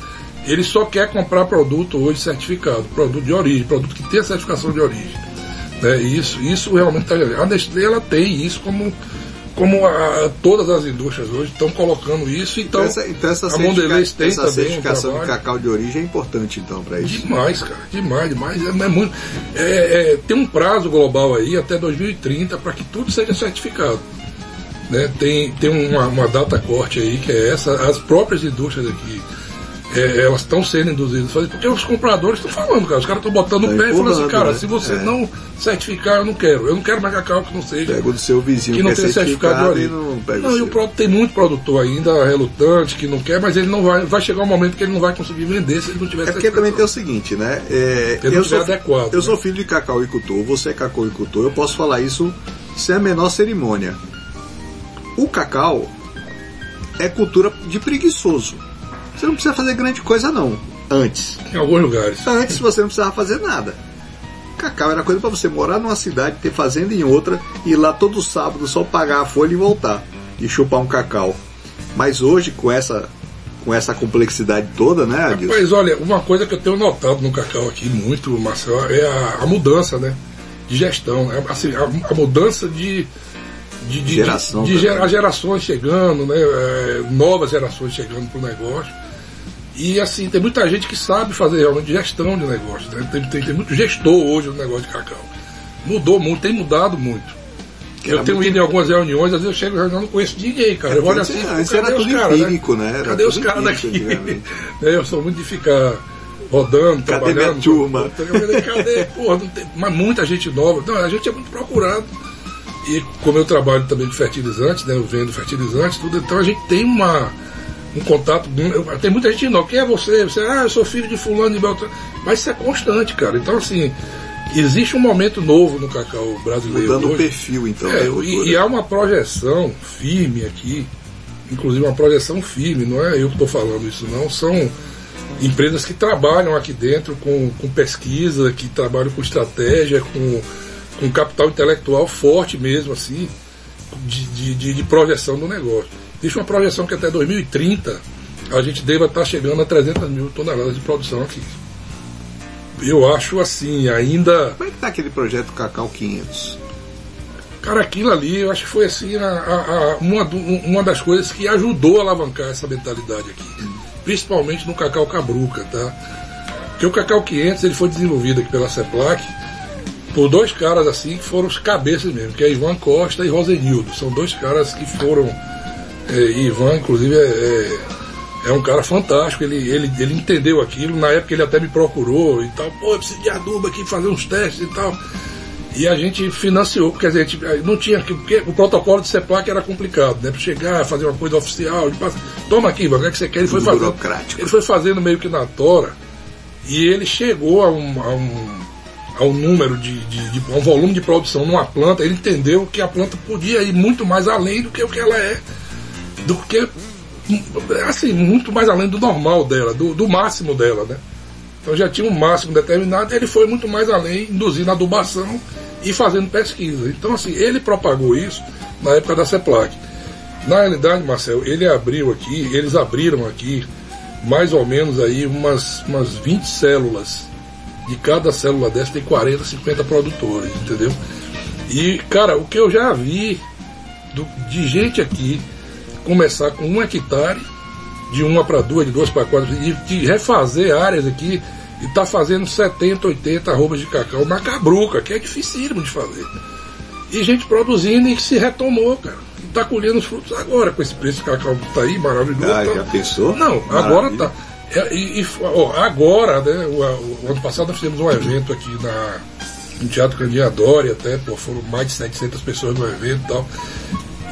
S3: ele só quer comprar produto hoje certificado, produto de origem, produto que tem a certificação de origem. Né? Isso, isso realmente está. A Nestlé ela tem isso como, como a- todas as indústrias hoje estão colocando isso. Então,
S4: Então, essa, então essa,
S3: a Mondelez tem
S4: essa
S3: também um
S4: certificação de
S3: trabalho.
S4: cacau de origem é importante, então, para isso.
S3: Demais, cara, demais, demais. É, é muito, é- é, tem um prazo global aí até 2030 para que tudo seja certificado. Né? Tem, tem uma, uma data corte aí que é essa, as próprias indústrias aqui é, elas estão sendo induzidas a fazer, porque os compradores estão falando, cara. Os caras estão botando o
S4: Tá
S3: pé e falando assim, cara,
S4: né?
S3: se você
S4: É.
S3: não certificar, eu não quero. Eu não quero mais cacau que não seja.
S4: Pega o do seu vizinho
S3: que não
S4: é
S3: tem certificado origem.
S4: não
S3: Não,
S4: o
S3: e o produto tem muito produtor ainda relutante, que não quer, mas ele não vai. Vai chegar um momento que ele não vai conseguir vender se ele não tiver
S4: É porque também tem o seguinte, né? É, eu, sou,
S3: adequado,
S4: eu
S3: né?
S4: sou filho de cacauicultor, você é cacauicultor, eu posso falar isso sem a menor cerimônia. O cacau é cultura de preguiçoso. Você não precisa fazer grande coisa não, antes.
S3: Em alguns lugares.
S4: Antes você não precisava fazer nada. Cacau era coisa para você morar numa cidade, ter fazenda em outra, ir lá todo sábado só pagar a folha e voltar e chupar um cacau. Mas hoje com essa com essa complexidade toda, né, Adilson?
S3: Mas olha, uma coisa que eu tenho notado no cacau aqui muito, Marcelo, é a, a mudança, né? De gestão, né? Assim, a, a mudança de. De, de,
S4: Geração
S3: de, de
S4: também.
S3: gera- gerações chegando, né? É, novas gerações chegando pro negócio. E assim, tem muita gente que sabe fazer realmente gestão de negócio. Né? Tem, tem, tem muito gestor hoje no negócio de cacau. Mudou muito, tem mudado muito. Eu
S4: Era
S3: tenho
S4: muito-
S3: ido em algumas reuniões, às vezes eu chego e não conheço ninguém, cara. Eu olho
S4: Antes-
S3: assim,
S4: antes
S3: cadê
S4: era
S3: os
S4: tudo
S3: caras,
S4: empírico, né? Era
S3: Cadê os caras daqui? Né, Eu sou muito de ficar rodando,
S4: Cadê
S3: trabalhando.
S4: minha turma?
S3: Cadê? cadê? Porra, tem, mas muita gente nova. Não, a gente é muito procurado. E como eu trabalho também de fertilizantes, né? Eu vendo fertilizantes, tudo, então a gente tem uma, um contato. Tem muita gente nova. Quem é você? Você, ah, eu sou filho de fulano de Beltrano. Mas isso é constante, cara. Então, assim, existe um momento novo no cacau brasileiro.
S4: Mudando o
S3: hoje.
S4: perfil, então.
S3: É,
S4: cultura.
S3: e, e há uma projeção firme aqui, inclusive uma projeção firme, não é eu que estou falando isso, não, são empresas que trabalham aqui dentro com, com pesquisa, que trabalham com estratégia, com, com capital intelectual forte mesmo, assim, de, de, de- de projeção do negócio. Existe uma projeção que até 2030 a gente deva estar chegando a 300 mil toneladas de produção aqui. Eu acho assim, ainda.
S4: Como é que tá aquele projeto Cacau 500?
S3: Cara, aquilo ali, eu acho que foi assim a- a- a- uma, uma das coisas que ajudou a alavancar essa mentalidade aqui. Principalmente no cacau cabruca, tá? Porque o cacau 500 ele foi desenvolvido aqui pela CEPLAC por dois caras assim que foram os cabeças mesmo, que é Ivan Costa e Rosenildo. São dois caras que foram. É, Ivan, inclusive, é, é, é um cara fantástico. Ele, ele, ele entendeu aquilo. Na época ele até me procurou e tal. Pô, eu preciso de adubo aqui, fazer uns testes e tal. E a gente financiou, dizer, a gente não tinha que, porque o protocolo de CEPLAC era complicado, né? Para chegar, fazer uma coisa oficial, de passar, toma aqui, Ivan, o que é que você quer? Ele foi fazendo. Ele foi fazendo meio que na tora e ele chegou a um, a um, a um número de, de, de- a um volume de produção numa planta, ele entendeu que a planta podia ir muito mais além do que o que ela é, do que assim, muito mais além do normal dela, do, do máximo dela, né? Então já tinha um máximo determinado, ele foi muito mais além, induzindo adubação e fazendo pesquisa. Então, assim, ele propagou isso na época da CEPLAC. Na realidade, Marcel, ele abriu aqui, eles abriram aqui mais ou menos aí umas, umas 20 células. De cada célula dessa tem 40, 50 produtores, entendeu? E, cara, o que eu já vi do- de gente aqui começar com um hectare, de uma para duas, de duas para quatro, de, de refazer áreas aqui e tá fazendo 70, 80 arrobas de cacau na cabruca, que é dificílimo de fazer. E gente produzindo e que se retomou, cara. E tá colhendo os frutos agora, com esse preço de cacau que tá aí, maravilhoso.
S4: Ah,
S3: tá-
S4: já pensou?
S3: Não, agora
S4: Maravilha.
S3: tá. É, E, e, ó, agora, né, o, o ano passado nós fizemos um evento aqui na, no Teatro Candinha Dória, até, pô, foram mais de 700 pessoas no evento e tal.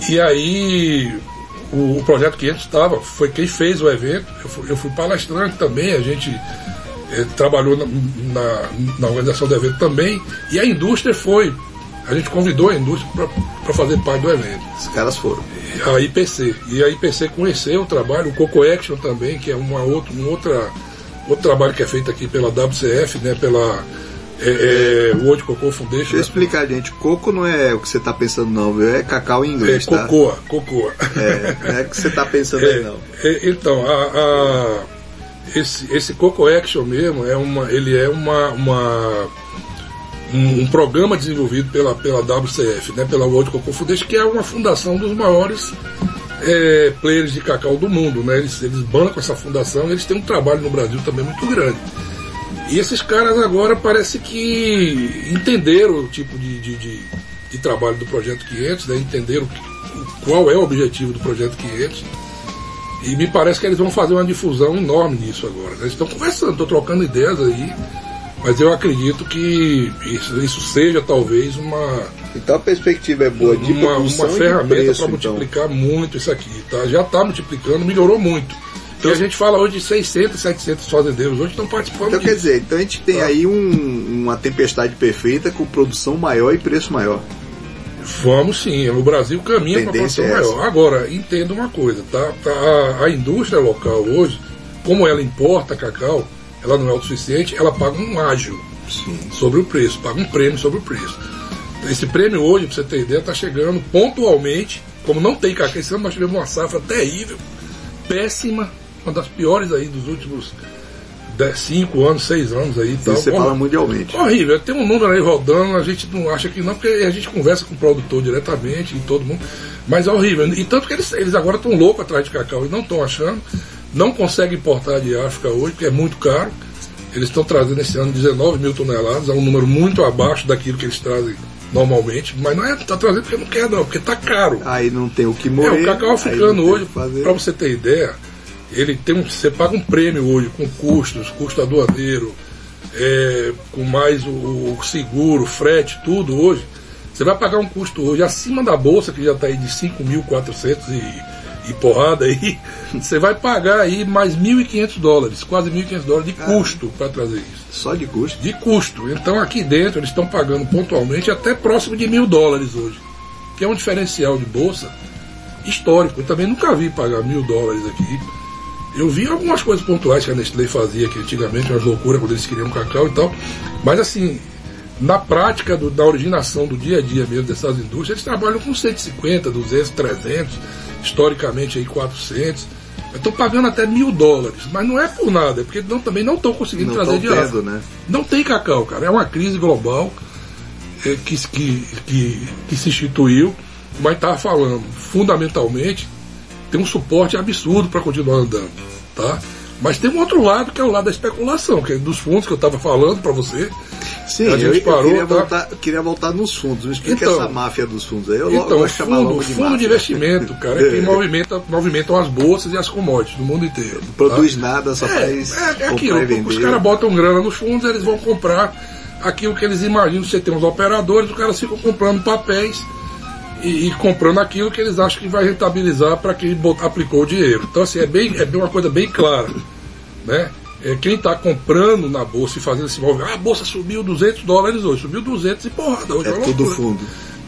S3: E aí, o, o Projeto 500 estava, foi quem fez o evento, eu fui, eu fui palestrante também, a gente eh, trabalhou na, na, na organização do evento também, e a indústria foi, a gente convidou a indústria para fazer parte do evento
S4: Os caras foram.
S3: a IPC. E a IPC conheceu o trabalho, o Coco Action também, que é uma outra, um outra, outro trabalho que é feito aqui pela WCF, né, pela é, é, World Cocoa Foundation.
S4: Deixa eu explicar, gente. Coco não é o que você tá pensando, não, viu? É cacau em
S3: É,
S4: inglês, tá?
S3: cocoa, cocoa.
S4: É, não é o que você tá pensando aí, não.
S3: É, então, a, a- esse, esse Coco Action mesmo, é uma, ele é uma, uma- um, um programa desenvolvido pela, pela WCF, né, pela World Cocoa Foundation, que é uma fundação dos maiores é, players de cacau do mundo. Né? Eles, eles bancam essa fundação eles têm um trabalho no Brasil também muito grande. E esses caras agora parece que entenderam o tipo de, de, de- de trabalho do Projeto 500, né? entenderam qual é o objetivo do Projeto 500 E me parece que eles vão fazer uma difusão enorme nisso agora. né? Eles estão conversando, estão trocando ideias aí, mas eu acredito que isso, isso seja talvez uma,
S4: Então a perspectiva é boa de
S3: uma, uma ferramenta para
S4: então.
S3: multiplicar muito isso aqui. Tá? Já está multiplicando, melhorou muito.
S4: Então-
S3: e a gente fala hoje de 600, 700 fazendeiros, hoje estão participando
S4: Então
S3: disso.
S4: quer dizer, então a gente tem
S3: Tá.
S4: aí um- uma tempestade perfeita com produção maior e preço maior.
S3: Vamos sim, o Brasil caminha para produção
S4: é
S3: maior. Agora, entenda uma coisa, tá? Tá, a, a indústria local hoje, como ela importa cacau, ela não é autossuficiente, ela paga um ágio
S4: Sim.
S3: sobre o preço, paga um prêmio sobre o preço. Esse prêmio hoje, para você ter ideia, está chegando pontualmente, como não tem cacau, esse ano nós tivemos uma safra terrível, péssima, uma das piores aí dos últimos 5 anos, 6 anos aí.
S4: Isso
S3: tal.
S4: você fala mundialmente.
S3: Horrível, tem um número aí rodando, a gente não acha que não, porque a gente conversa com o produtor diretamente e todo mundo, mas é horrível. E tanto que eles, eles agora estão loucos atrás de cacau e não estão achando, não conseguem importar de África hoje, porque é muito caro. Eles estão trazendo esse ano 19 mil toneladas, é um número muito abaixo daquilo que eles trazem normalmente, mas não é, tá trazendo porque não quer não, porque tá caro.
S4: Aí não tem o que
S3: É,
S4: morrer.
S3: o cacau africano hoje, para você ter ideia, ele tem um, você paga um prêmio hoje com custos, custo aduaneiro, é, com mais o, o seguro, frete, tudo hoje. Você vai pagar um custo hoje acima da bolsa, que já está aí de 5.400 e, e porrada aí, você vai pagar aí mais 1.500 dólares, quase 1.500 dólares de custo para trazer isso
S4: Só de custo.
S3: de custo. Então aqui dentro eles estão pagando pontualmente até próximo de mil dólares hoje, que é um diferencial de bolsa histórico. Eu também nunca vi pagar mil dólares aqui. Eu vi algumas coisas pontuais que a Nestlé fazia aqui antigamente, umas loucuras quando eles queriam cacau e tal. Mas assim, na prática do- da originação do dia a dia mesmo dessas indústrias, eles trabalham com 150, 200, 300, historicamente aí 400. Estão pagando até mil dólares, mas não é por nada, é porque não, também não estão conseguindo
S4: Não
S3: trazer de
S4: tendo, né?
S3: Não tem cacau, cara. É uma crise global é, que, que, que, que se instituiu, mas estava falando, fundamentalmente, tem um suporte absurdo para continuar andando, tá? Mas tem um outro lado que é o lado da especulação, que é dos fundos que eu estava falando para você.
S4: Sim,
S3: A
S4: eu,
S3: gente
S4: eu
S3: parou,
S4: queria,
S3: tá?
S4: voltar, queria voltar nos fundos. Me explica
S3: Então.
S4: essa máfia dos fundos aí. Eu, eu
S3: Então,
S4: vou chamar
S3: fundo,
S4: logo de
S3: fundo de investimento, cara, é que movimenta, movimentam as bolsas e as commodities do mundo inteiro. tá?
S4: Produz nada, só
S3: É,
S4: faz
S3: é, é aquilo, os caras botam grana nos fundos, eles vão comprar aquilo que eles imaginam. Você tem os operadores, os caras ficam comprando papéis e, e comprando aquilo que eles acham que vai rentabilizar para quem aplicou o dinheiro. Então, assim, é, bem, é uma coisa bem clara. Né? É, quem está comprando na bolsa e fazendo esse movimento, ah, a bolsa subiu 200 dólares hoje, subiu 200 e porrada. Hoje
S4: É
S3: uma
S4: tudo fundo.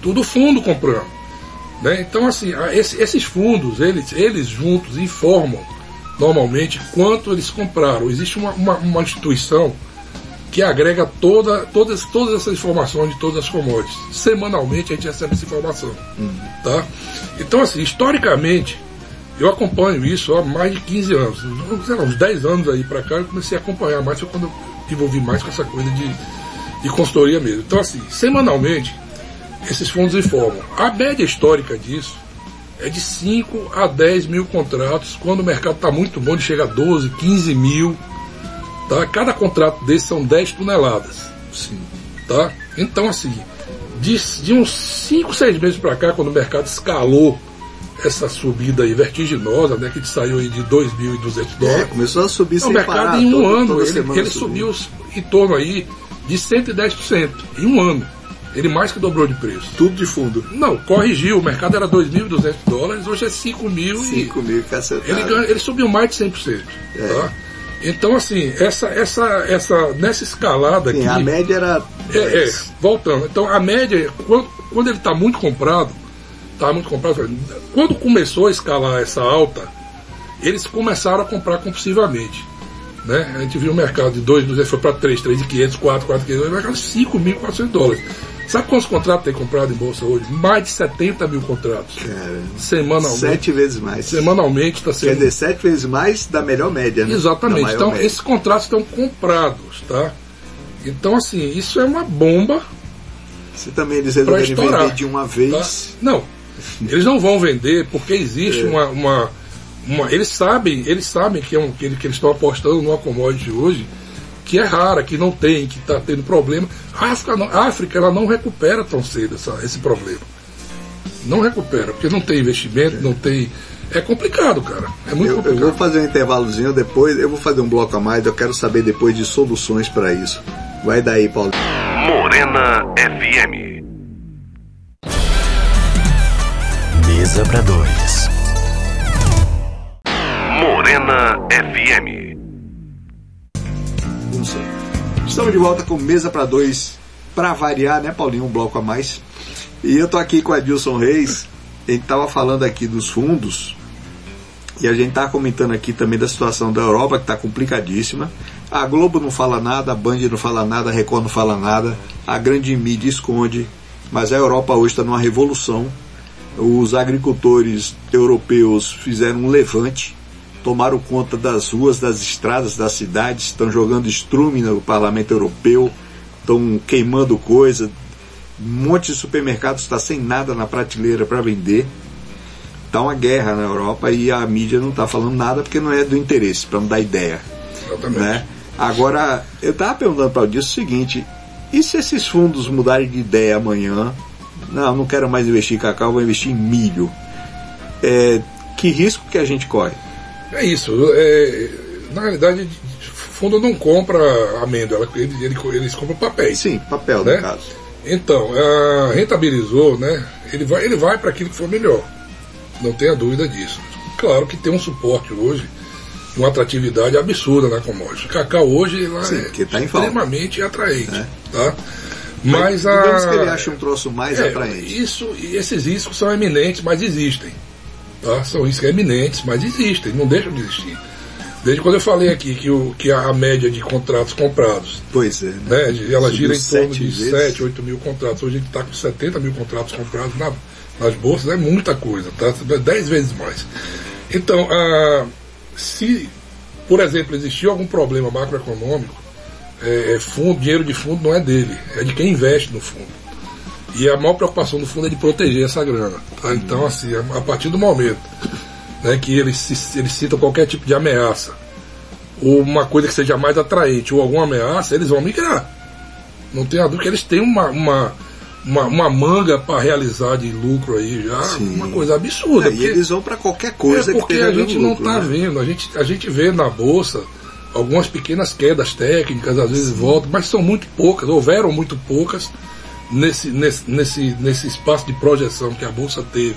S3: tudo fundo comprando. Né? Então, assim, esse- esses fundos, eles, eles juntos informam normalmente quanto eles compraram. Existe uma, uma, uma instituição que agrega toda, todas, todas essas informações de todas as commodities. Semanalmente a gente recebe essa informação. Tá? Então, assim, historicamente, eu acompanho isso há mais de 15 anos. Sei lá, uns 10 anos aí para cá eu comecei a acompanhar mais, foi quando eu envolvi mais com essa coisa de, de consultoria mesmo. Então, assim, semanalmente, esses fundos informam. A média histórica disso é de 5 a 10 mil contratos, quando o mercado está muito bom, ele chega a 12, 15 mil. Tá? Cada contrato desse são 10 toneladas.
S4: Sim.
S3: Tá? Então, assim, de, de uns 5, 6 meses para cá, quando o mercado escalou essa subida aí vertiginosa, né, que saiu aí de 2.200
S4: É,
S3: dólares,
S4: começou a subir
S3: o
S4: sem
S3: mercado
S4: parar.
S3: em um
S4: toda-
S3: ano, ele, ele subiu em torno aí de 110%. Em um ano. Ele mais que dobrou de preço.
S4: Tudo de fundo.
S3: Não, corrigiu. O mercado era 2.200 dólares, hoje é 5 mil e
S4: 5 mil cacetadas.
S3: ele, ganha- ele subiu mais de 100%.
S4: É.
S3: Tá? Então, assim, essa, essa, essa, nessa escalada
S4: Sim,
S3: aqui.
S4: a média era.
S3: É, é, voltando. Então a média, quando, quando ele está muito comprado, está muito comprado, quando começou a escalar essa alta, eles começaram a comprar compulsivamente. Né? A gente viu o mercado de 2, foi para 3, 3,500, 4, 4,500, o mercado de 5.400 dólares. Sabe quantos contratos tem comprado em bolsa hoje? Mais de 70 mil contratos.
S4: Cara,
S3: Semanalmente.
S4: sete vezes mais.
S3: Semanalmente está
S4: Quer
S3: sendo.
S4: dizer, sete vezes mais da melhor média, né?
S3: Exatamente. Então,
S4: média.
S3: esses contratos estão comprados, tá? Então, assim, isso é uma bomba
S4: Se também eles
S3: estourar.
S4: vender de uma
S3: tá?
S4: vez.
S3: Não, eles não vão vender porque existe
S4: É.
S3: uma, uma, uma- Eles sabem, eles sabem que, é um, que, ele- que eles estão apostando numa commodity hoje que é rara, que não tem, que está tendo problema. A África, não- a África ela não recupera tão cedo essa- esse problema. Não recupera, porque não tem investimento, não tem É complicado, cara. É muito
S4: Eu, eu
S3: complicado.
S4: vou fazer um intervalozinho depois, eu vou fazer um bloco a mais, eu quero saber depois de soluções para isso. Vai daí, Paulo.
S1: Morena FM.
S2: Mesa para dois.
S1: FM.
S4: Estamos de volta com Mesa para Dois, para variar, né, Paulinho? Um bloco a mais. E eu tô aqui com a Dilson Reis. A gente tava falando aqui dos fundos. E a gente tá comentando aqui também da situação da Europa, que tá complicadíssima. A Globo não fala nada, a Band não fala nada, a Record não fala nada, a grande mídia esconde. Mas a Europa hoje está numa revolução. Os agricultores europeus fizeram um levante tomaram conta das ruas, das estradas, das cidades, estão jogando estrume no Parlamento Europeu, estão queimando coisa. Um monte de supermercados está sem nada na prateleira para vender. Está uma guerra na Europa e a mídia não está falando nada porque não é do interesse, para não dar ideia.
S3: Exatamente.
S4: Né? Agora, eu estava perguntando para o Dilson o seguinte: e se esses fundos mudarem de ideia amanhã? Não, não quero mais investir em cacau, vou investir em milho. É, que risco que a gente corre?
S3: É isso. é, na realidade, o fundo não compra amêndoa, ele, ele- eles compram papéis.
S4: Sim, papel
S3: Né?
S4: no caso.
S3: Então, rentabilizou, né? Ele vai, ele vai para aquilo que for melhor. Não tenha dúvida disso. Claro que tem um suporte hoje, uma atratividade absurda na commodity. O cacau hoje ela
S4: Sim,
S3: é
S4: tá
S3: extremamente atraente.
S4: É.
S3: Tá? Mas, a.
S4: digamos que ele acha um troço mais
S3: é,
S4: atraente.
S3: Isso, e esses riscos são eminentes, mas existem. Tá? São riscos eminentes, mas existem, não deixam de existir. Desde quando eu falei aqui que, o, que a, média de contratos comprados,
S4: Pois é.
S3: né, de- ela gira em torno de
S4: vezes.
S3: 7, 8 mil contratos. Hoje a gente está com 70 mil contratos comprados na- nas bolsas, é muita coisa, tá? 10 vezes mais. Então, ah, se, por exemplo, existir algum problema macroeconômico, é, é fundo, dinheiro de fundo não é dele, é de quem investe no fundo. E a maior preocupação do fundo é de proteger essa grana. tá? Então, assim, a, partir do momento né, que eles, se- eles citam qualquer tipo de ameaça, ou uma coisa que seja mais atraente, ou alguma ameaça, eles vão migrar. Não tem a dúvida que eles têm uma, uma, uma, uma manga para realizar de lucro aí já,
S4: Sim.
S3: uma coisa absurda.
S4: É, e
S3: porque-
S4: eles vão para qualquer coisa
S3: é
S4: que
S3: porque
S4: esteja
S3: a gente
S4: dando
S3: não
S4: lucro,
S3: está
S4: né?
S3: vendo, a gente, a gente vê na bolsa algumas pequenas quedas técnicas, às vezes voltam, mas são muito poucas, houveram muito poucas nesse, nesse, nesse, nesse espaço de projeção que a bolsa teve,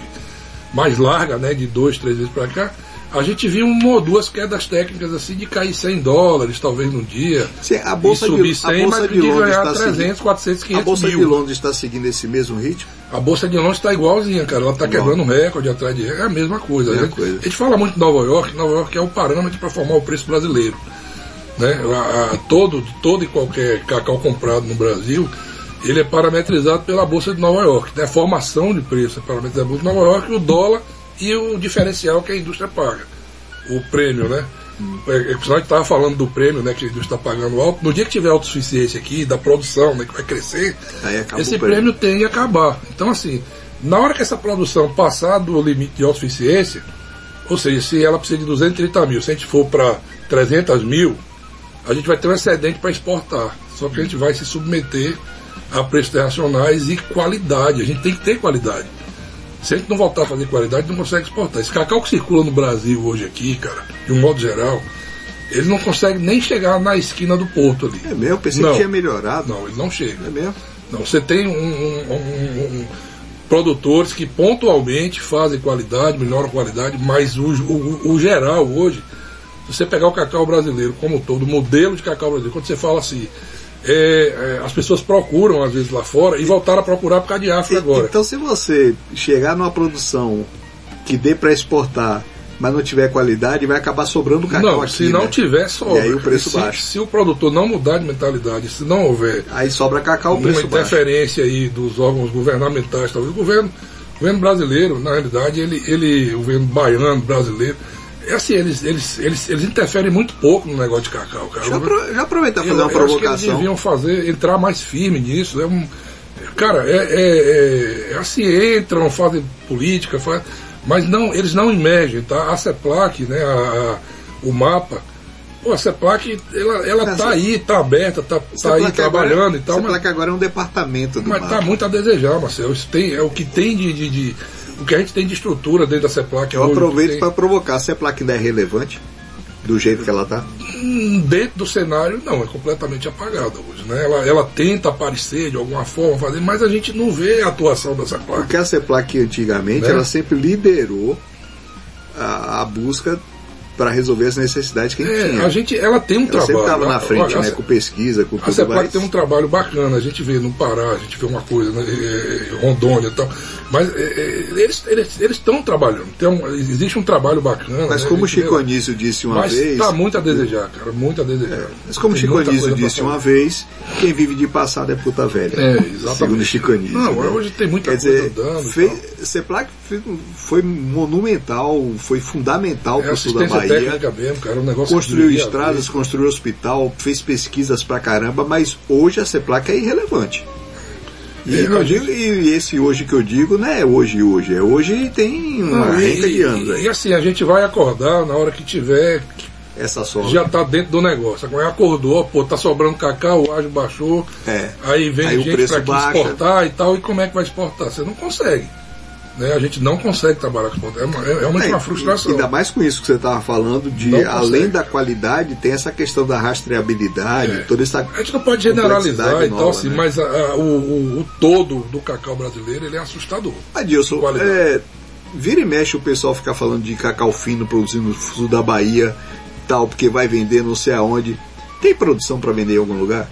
S3: mais larga, né, de dois, três vezes para cá. A gente viu uma ou duas quedas técnicas assim de cair 100 dólares, talvez num dia.
S4: Sim, a bolsa
S3: e
S4: de-
S3: subir
S4: a
S3: 100,
S4: bolsa
S3: mas
S4: de
S3: de
S4: Londres
S3: ganhar
S4: está
S3: 300,
S4: seguindo-
S3: 400,
S4: A
S3: 500
S4: bolsa
S3: mil.
S4: de Londres está seguindo esse mesmo ritmo?
S3: A Bolsa de Londres está igualzinha, cara. Ela está quebrando recorde atrás de recorde. É a mesma coisa.
S4: Mesma
S3: a, gente,
S4: coisa.
S3: a gente fala muito de Nova York. Nova York é o parâmetro para formar o preço brasileiro. Né? A- a- todo, todo e qualquer cacau comprado no Brasil, ele é parametrizado pela Bolsa de Nova York. Né? A formação de preço é parametrizada pela Bolsa de Nova York, o dólar e o diferencial que a indústria paga. O prêmio, né? É, é, estava falando do prêmio né, que a indústria está pagando alto. No dia que tiver autossuficiência aqui, da produção, né, que vai crescer, esse
S4: prêmio.
S3: prêmio tem que acabar. Então, assim, na hora que essa produção passar do limite de autossuficiência, ou seja, se ela precisa de 230 mil, se a gente for para 300 mil, a gente vai ter um excedente para exportar. Só que a gente vai se submeter a preços internacionais e qualidade. A gente tem que ter qualidade. Se a gente não voltar a fazer qualidade, não consegue exportar. Esse cacau que circula no Brasil hoje aqui, cara, de um modo geral, ele não consegue nem chegar na esquina do porto ali.
S4: É mesmo? Pensei
S3: Não.
S4: que tinha melhorado.
S3: Não, ele não chega.
S4: É mesmo?
S3: Não, você tem um, um- um- um- produtores que pontualmente fazem qualidade, melhoram a qualidade, mas o, o- o geral hoje, se você pegar o cacau brasileiro como todo, o modelo de cacau brasileiro, quando você fala assim, é, é, as pessoas procuram às vezes lá fora e voltaram a procurar por causa de África
S4: E-
S3: agora.
S4: Então, se você chegar numa produção que dê para exportar, mas não tiver qualidade, vai acabar sobrando cacau
S3: não,
S4: aqui.
S3: se não
S4: né?
S3: tiver sobra.
S4: E aí o preço
S3: se,
S4: baixa.
S3: se o produtor não mudar de mentalidade, se não houver
S4: Aí sobra cacau, o
S3: uma
S4: preço baixa.
S3: interferência aí dos órgãos governamentais, talvez o governo, o governo brasileiro, na realidade, ele, ele, o governo baiano brasileiro, é assim, eles, eles, eles, eles interferem muito pouco no negócio de cacau, cara.
S4: Já, apro- já aproveitar e
S3: Eu-
S4: fazer uma
S3: eu acho que eles
S4: provocação.
S3: deviam fazer, entrar mais firme nisso. É um, cara, é, é- é- é assim, entram, fazem política, faz, mas não, eles não emergem, tá? A CEPLAC, né, a- a- o mapa, pô, a CEPLAC, ela, ela tá aí, tá aberta, tá, tá aí
S4: placa
S3: trabalhando
S4: agora,
S3: e tal,
S4: essa
S3: mas,
S4: placa agora é um departamento do
S3: mas
S4: mapa.
S3: tá muito a desejar, Marcelo. Isso tem, é o que tem de, de, de- o que a gente tem de estrutura dentro da CEPLAC
S4: Eu
S3: hoje,
S4: aproveito
S3: tem-
S4: para provocar. A CEPLAC ainda é relevante? Do jeito que ela tá?
S3: Hum, dentro do cenário, não, é completamente apagada hoje. Né? Ela, ela tenta aparecer de alguma forma, fazer, mas a gente não vê a atuação da CEPLAC.
S4: Porque a CEPLAC antigamente,
S3: Né?
S4: ela sempre liderou a, a busca para resolver as necessidades que a gente
S3: É,
S4: tinha.
S3: a gente, ela tem um
S4: ela sempre
S3: trabalho.
S4: estava na
S3: Olha,
S4: frente,
S3: a-
S4: né? Com pesquisa, com
S3: A
S4: tudo
S3: CEPLAC
S4: mais.
S3: tem um trabalho bacana, a gente vê no Pará, a gente vê uma coisa, né, é, Rondônia e tal. Mas é, é, eles estão trabalhando. Tem um- existe um trabalho bacana.
S4: Mas
S3: né,
S4: como o Chico. Anísio disse uma
S3: Mas
S4: vez.
S3: tá muito a desejar, cara. Muito a desejar.
S4: Mas como
S3: Tem
S4: Chico Anísio disse uma vez, quem vive de passado é puta velha.
S3: É, exatamente.
S4: Segundo Chico Anísio.
S3: Não,
S4: né?
S3: hoje tem muita
S4: Quer
S3: coisa
S4: dizer,
S3: dando. e
S4: fez. CEPLAC foi- monumental, foi fundamental
S3: É
S4: para o sul da Bahia.
S3: técnica mesmo, cara. Um negócio
S4: Construiu estradas, construiu hospital, fez pesquisas pra caramba, mas hoje a CEPLAC é irrelevante. E,
S3: É, a
S4: digo- e esse hoje que eu digo não é hoje hoje, é hoje e tem uma
S3: Não, e,
S4: de anos aí.
S3: e assim, a gente vai acordar na hora que tiver,
S4: Essa sola.
S3: já tá dentro do negócio. Agora acordou, pô, tá sobrando cacau, o ágio baixou,
S4: É.
S3: aí vem
S4: Aí o
S3: gente
S4: preço
S3: para exportar e tal, e como é que vai exportar? Você não consegue. Né? A gente não consegue trabalhar com exportação. É, uma- é realmente
S4: É,
S3: uma frustração.
S4: Ainda mais com isso que você estava falando, de além da qualidade, tem essa questão da rastreabilidade,
S3: É.
S4: toda essa.
S3: A gente não pode generalizar e
S4: nova,
S3: assim,
S4: né?
S3: mas a- a- o, o- o todo do cacau brasileiro ele é assustador.
S4: Adilson, é, vira e mexe o pessoal ficar falando de cacau fino produzindo no sul da Bahia, tal, porque vai vender não sei aonde. Tem produção para vender em algum lugar?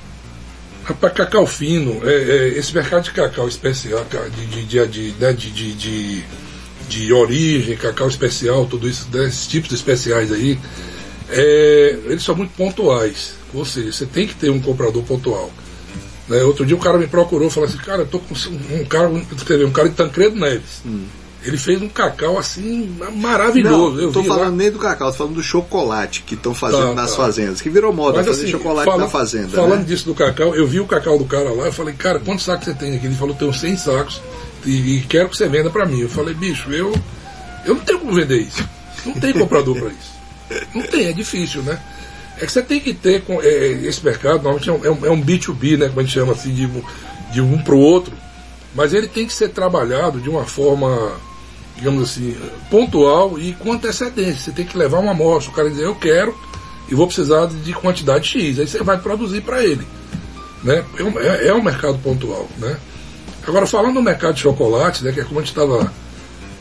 S3: Rapaz, cacau fino, é, é, esse mercado de cacau especial, de, de, de, né, de, de, de- origem, cacau especial, tudo isso, né, esses tipos especiais aí, é, eles são muito pontuais. Ou seja, você tem que ter um comprador pontual. Né, outro dia o cara me procurou e falou assim, cara, eu tô com um cara, escreveu, um cara de Tancredo Neves. Ele fez um cacau assim maravilhoso.
S4: Não,
S3: eu
S4: tô
S3: vi lá.
S4: falando nem do cacau, tô falando do chocolate que estão fazendo
S3: Tá,
S4: nas
S3: tá.
S4: fazendas, que virou moda
S3: Mas
S4: fazer
S3: assim,
S4: chocolate
S3: falando,
S4: na fazenda.
S3: falando
S4: né?
S3: disso do cacau, eu vi o cacau do cara lá, eu falei, cara, quantos sacos você tem aqui? Ele falou, tenho 100 sacos e, e quero que você venda pra mim. Eu falei, bicho, eu, eu não tenho como vender isso. Não tem comprador pra isso. Não tem, é difícil, né? É que você tem que ter com, é, esse mercado, normalmente é um, é um- é um B2B, né? Como a gente chama assim, de, de um pro outro. Mas ele tem que ser trabalhado de uma forma, digamos assim, pontual e com antecedência. Você tem que levar uma amostra. O cara dizer, eu quero e vou precisar de quantidade X. Aí você vai produzir para ele. Né? É, um, é- é um mercado pontual. Né? Agora, falando do mercado de chocolate, né, que é como a gente estava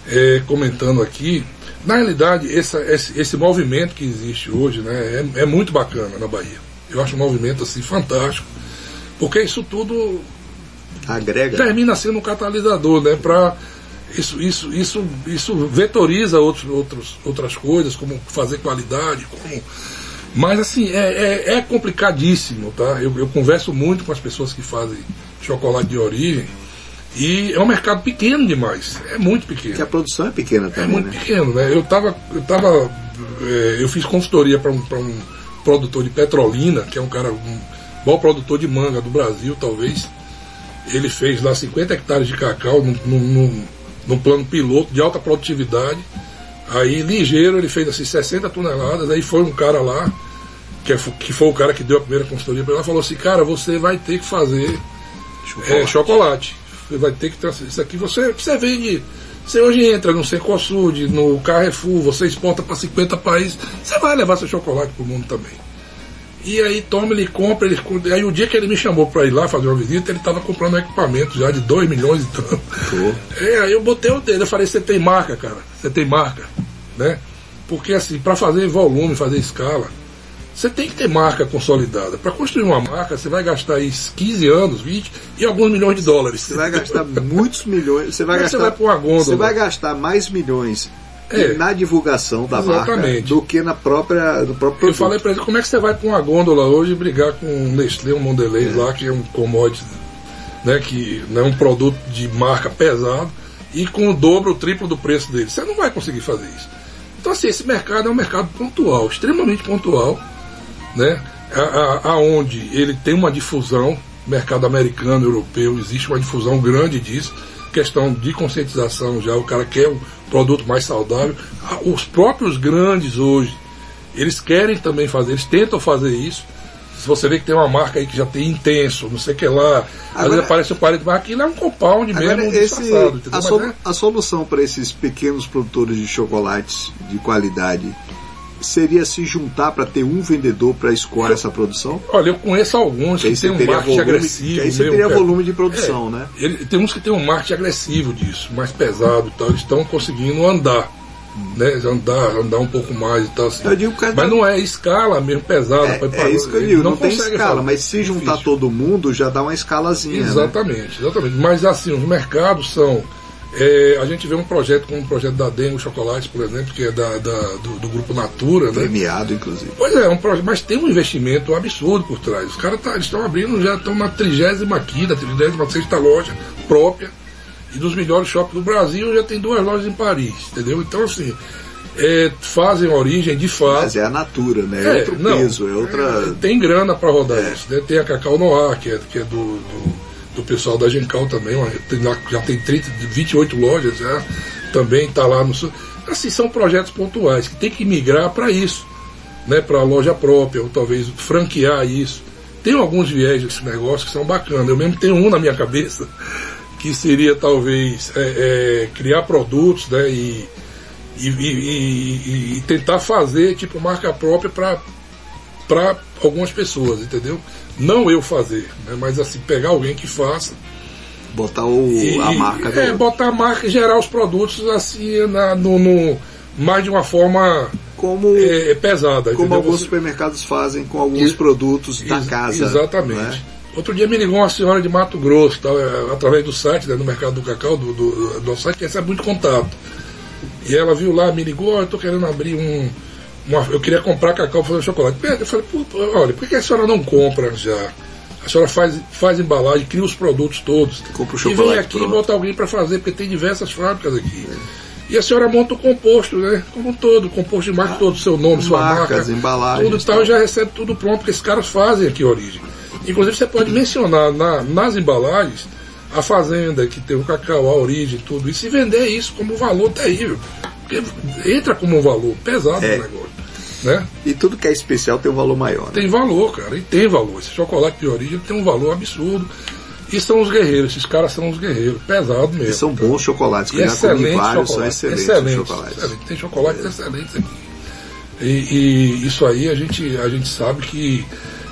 S3: é, comentando aqui, na realidade, essa- esse, esse movimento que existe hoje né, é, é muito bacana na Bahia. Eu acho um movimento assim, fantástico, porque isso tudo
S4: Agrega.
S3: termina sendo um catalisador, né? Para isso, isso, isso, isso vetoriza outros, outros, outras coisas, como fazer qualidade, como. Mas assim, é, é, é complicadíssimo, tá? Eu, eu converso muito com as pessoas que fazem chocolate de origem e é um mercado pequeno demais. É muito pequeno.
S4: Porque a produção é pequena
S3: É
S4: também,
S3: muito
S4: né?
S3: pequeno, né? Eu tava, eu tava, é, eu fiz consultoria para um, pra um produtor de Petrolina, que é um cara, um bom produtor de manga do Brasil, talvez. Ele fez lá 50 hectares de cacau num, num, num- plano piloto de alta produtividade. Aí, ligeiro, ele fez assim 60 toneladas. Aí foi um cara lá, que, é- que foi o cara que deu a primeira consultoria para ele, falou assim: Cara, você vai ter que fazer é, chocolate. Você vai ter que trazer isso aqui. Você, você vende. Você hoje entra no Cencosud, no Carrefour, você exporta para 50 países. Você vai levar seu chocolate para o mundo também. E aí toma, ele compra, ele. Aí o dia que ele me chamou para ir lá fazer uma visita, ele estava comprando um equipamento já de 2 milhões e tanto. É, aí eu botei o dedo, eu falei, você tem marca, cara, você tem marca, né? Porque assim, para fazer volume, fazer escala, você tem que ter marca consolidada. Para construir uma marca, você vai gastar aí 15 anos, 20 e alguns milhões de dólares.
S4: Você vai gastar muitos milhões. Você vai gastar.
S3: você vai pôr uma gôndola?
S4: Você vai gastar mais milhões
S3: É.
S4: na divulgação da marca
S3: Exatamente.
S4: do que na própria, do próprio
S3: Eu
S4: produto.
S3: falei pra ele, como é que você vai pra uma gôndola hoje brigar com um Nestlé, um Mondelez lá, que é um commodity, né, que é um produto de marca pesado, e com o dobro, o triplo do preço dele. Você não vai conseguir fazer isso. Então, assim, esse mercado é um mercado pontual, extremamente pontual, né, a- a- aonde ele tem uma difusão, mercado americano, europeu, existe uma difusão grande disso, questão de conscientização já, o cara quer um produto mais saudável. Ah, Os próprios grandes hoje, eles querem também fazer, eles tentam fazer isso, Se você vê que tem uma marca aí que já tem intenso, não sei o que lá, às
S4: Agora-
S3: vezes aparece o parede, mas aquilo é um compound mesmo
S4: esse, a, solu-
S3: é-
S4: a solução para esses pequenos produtores de chocolates de qualidade seria se juntar para ter um vendedor para escoar essa produção?
S3: Olha, eu conheço alguns
S4: Que
S3: que tem um
S4: teria
S3: marketing
S4: volume-
S3: agressivo.
S4: aí você
S3: mesmo,
S4: teria
S3: cara.
S4: volume de produção,
S3: É,
S4: né?
S3: ele- tem uns que tem um marketing agressivo disso, mais pesado e tal. Eles estão conseguindo andar. Né, andar, andar um pouco mais e tal. Assim.
S4: Eu digo que-
S3: mas não é escala mesmo pesada.
S4: É,
S3: pra-
S4: é isso que eu digo, não, tem
S3: consegue
S4: escala, mas se juntar
S3: Difícil.
S4: todo mundo já dá uma escalazinha. né?
S3: Exatamente, exatamente. Mas assim, os mercados são. É, a gente vê um projeto como o projeto da Dengo Chocolate, por exemplo, que é da, da- do, do grupo Natura, né?
S4: Premiado, inclusive.
S3: Pois é, é um projeto, mas tem um investimento absurdo por trás. Os caras tá, estão abrindo, já estão na 35 36 loja própria. E dos melhores shoppings do Brasil já tem duas lojas em Paris, entendeu? Então, assim, é, fazem origem de fato.
S4: Mas é a natura, né? É, outro
S3: não,
S4: peso, é outra.
S3: é, tem grana para rodar
S4: É.
S3: isso. né? Tem a Cacau Noir, que é, que é do, do, do pessoal da Gencal também. já tem 30, 28 lojas já. Também está lá no. Assim, são projetos pontuais que tem que migrar para isso. Né, para a loja própria, ou talvez franquear isso. Tem alguns viés desse negócio que são bacanas. Eu mesmo tenho um na minha cabeça, que seria talvez é, é, criar produtos né, e, e- e- e tentar fazer tipo marca própria para algumas pessoas, entendeu? Não eu fazer, né, mas assim, pegar alguém que faça
S4: Botar o,
S3: e,
S4: a marca do.
S3: é, botar a marca e gerar os produtos assim na, no, no- mais de uma forma
S4: como
S3: é, pesada.
S4: como
S3: entendeu?
S4: alguns
S3: Você-
S4: supermercados fazem com alguns
S3: Ex-
S4: produtos da
S3: Ex-
S4: casa.
S3: Exatamente.
S4: né?
S3: Outro dia me ligou uma senhora de Mato Grosso, tal, é, através do site, né, do Mercado do Cacau, do, do, do nosso site, que recebe muito contato. E ela viu lá, me ligou, "Ó, eu estou querendo abrir um. Uma- eu queria comprar cacau para fazer chocolate. Eu falei, "Pô, olha, por que a senhora não compra já? A senhora faz, faz embalagem, cria os produtos todos.
S4: Compra o
S3: e vem
S4: chocolate
S3: aqui e
S4: pronto.
S3: bota alguém para fazer, porque tem diversas fábricas aqui. E a senhora monta o composto, né? Como um todo, o composto de marca todo, o seu nome, sua
S4: Marcas,
S3: marca.
S4: embalagens,
S3: Tudo e tal,
S4: tal.
S3: já recebe tudo pronto, porque esses caras fazem aqui a origem. Inclusive você pode mencionar na- nas embalagens a fazenda que tem o cacau, a origem, tudo isso, e vender isso como um valor terrível. Porque entra como um valor pesado
S4: É.
S3: no negócio. Né?
S4: E tudo que é especial tem um valor maior. né?
S3: Tem valor, cara, e tem valor. Esse chocolate de origem tem um valor absurdo. E são os guerreiros, esses caras são os guerreiros, pesado mesmo.
S4: E são bons chocolates, que
S3: E
S4: já comi vários, são excelentes,
S3: excelente,
S4: chocolates.
S3: excelente. Tem chocolates excelentes aqui. E, e isso aí a gente, a gente sabe que,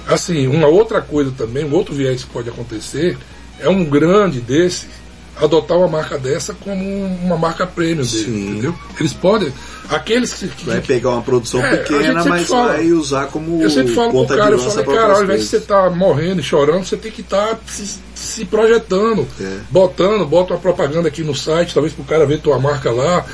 S3: assim, uma outra coisa também, um outro viés que pode acontecer, é um grande desse adotar uma marca dessa como uma marca premium dele,
S4: Sim.
S3: entendeu? Eles podem, aqueles que, que-
S4: Vai pegar uma produção
S3: É,
S4: pequena, mas
S3: fala.
S4: vai usar como
S3: eu sempre falo pro cara, eu falei, cara, ao invés de você estar morrendo e chorando, você tem que estar se, se projetando,
S4: É.
S3: botando, bota uma propaganda aqui no site, talvez pro cara ver tua marca lá.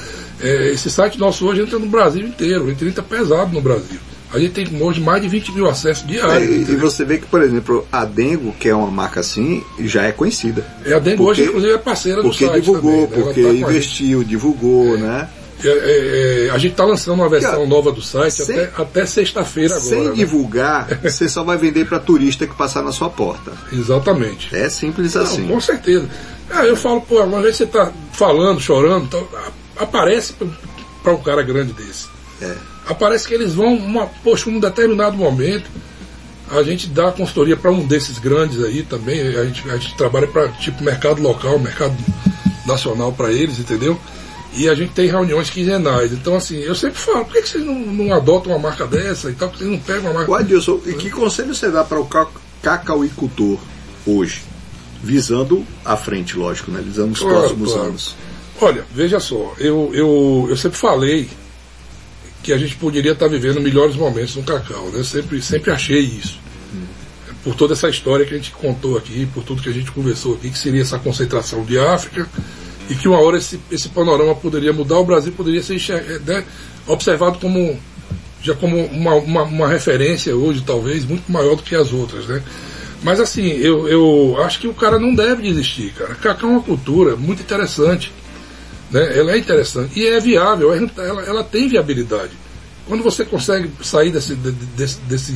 S3: É, esse site nosso hoje entra no Brasil inteiro, ele entra pesado no Brasil. A gente tem hoje mais de 20 mil acessos
S4: É,
S3: diários.
S4: e, e você vê que, por exemplo, a Dengo, que é uma marca assim, já é conhecida.
S3: É, a Dengo hoje,
S4: porque-
S3: inclusive, é parceira do
S4: Porque
S3: site
S4: divulgou,
S3: também, né?
S4: Porque
S3: tá
S4: investiu, divulgou, né?
S3: É, é, é, a gente está lançando uma versão nova do site
S4: sem-
S3: até, até sexta-feira agora.
S4: Sem
S3: né?
S4: divulgar, você só vai vender para turista que passar na sua porta.
S3: Exatamente.
S4: É simples
S3: Não,
S4: assim.
S3: com certeza. Ah, eu falo, pô, uma vez você tá falando, chorando, então, aparece para um cara grande desse.
S4: É.
S3: Aparece que eles vão, uma, poxa, um determinado momento, a gente dá consultoria para um desses grandes aí também. A gente, a gente trabalha para tipo mercado local, mercado nacional para eles, entendeu? E a gente tem reuniões quinzenais. Então, assim, eu sempre falo, por que, que vocês não, não adotam uma marca dessa e tal? Por que vocês não pegam uma marca
S4: O Adilson, e que conselho você dá para o ca- cacauicultor hoje? Visando à frente, lógico, né? Visando os
S3: Claro,
S4: próximos
S3: claro.
S4: anos.
S3: Olha, veja só, eu, eu, eu sempre falei que a gente poderia estar vivendo melhores momentos no cacau, né? Sempre, sempre achei isso. Por toda essa história que a gente contou aqui, por tudo que a gente conversou aqui, que seria essa concentração de África, e que uma hora esse, esse panorama poderia mudar, o Brasil poderia ser enxer- né, observado como já como uma, uma, uma referência hoje, talvez, muito maior do que as outras, né? Mas assim, eu, eu acho que o cara não deve desistir, cara. Cacau é uma cultura muito interessante. Né? Ela é interessante e é viável, ela, ela tem viabilidade. Quando você consegue sair desse, de- desse, desse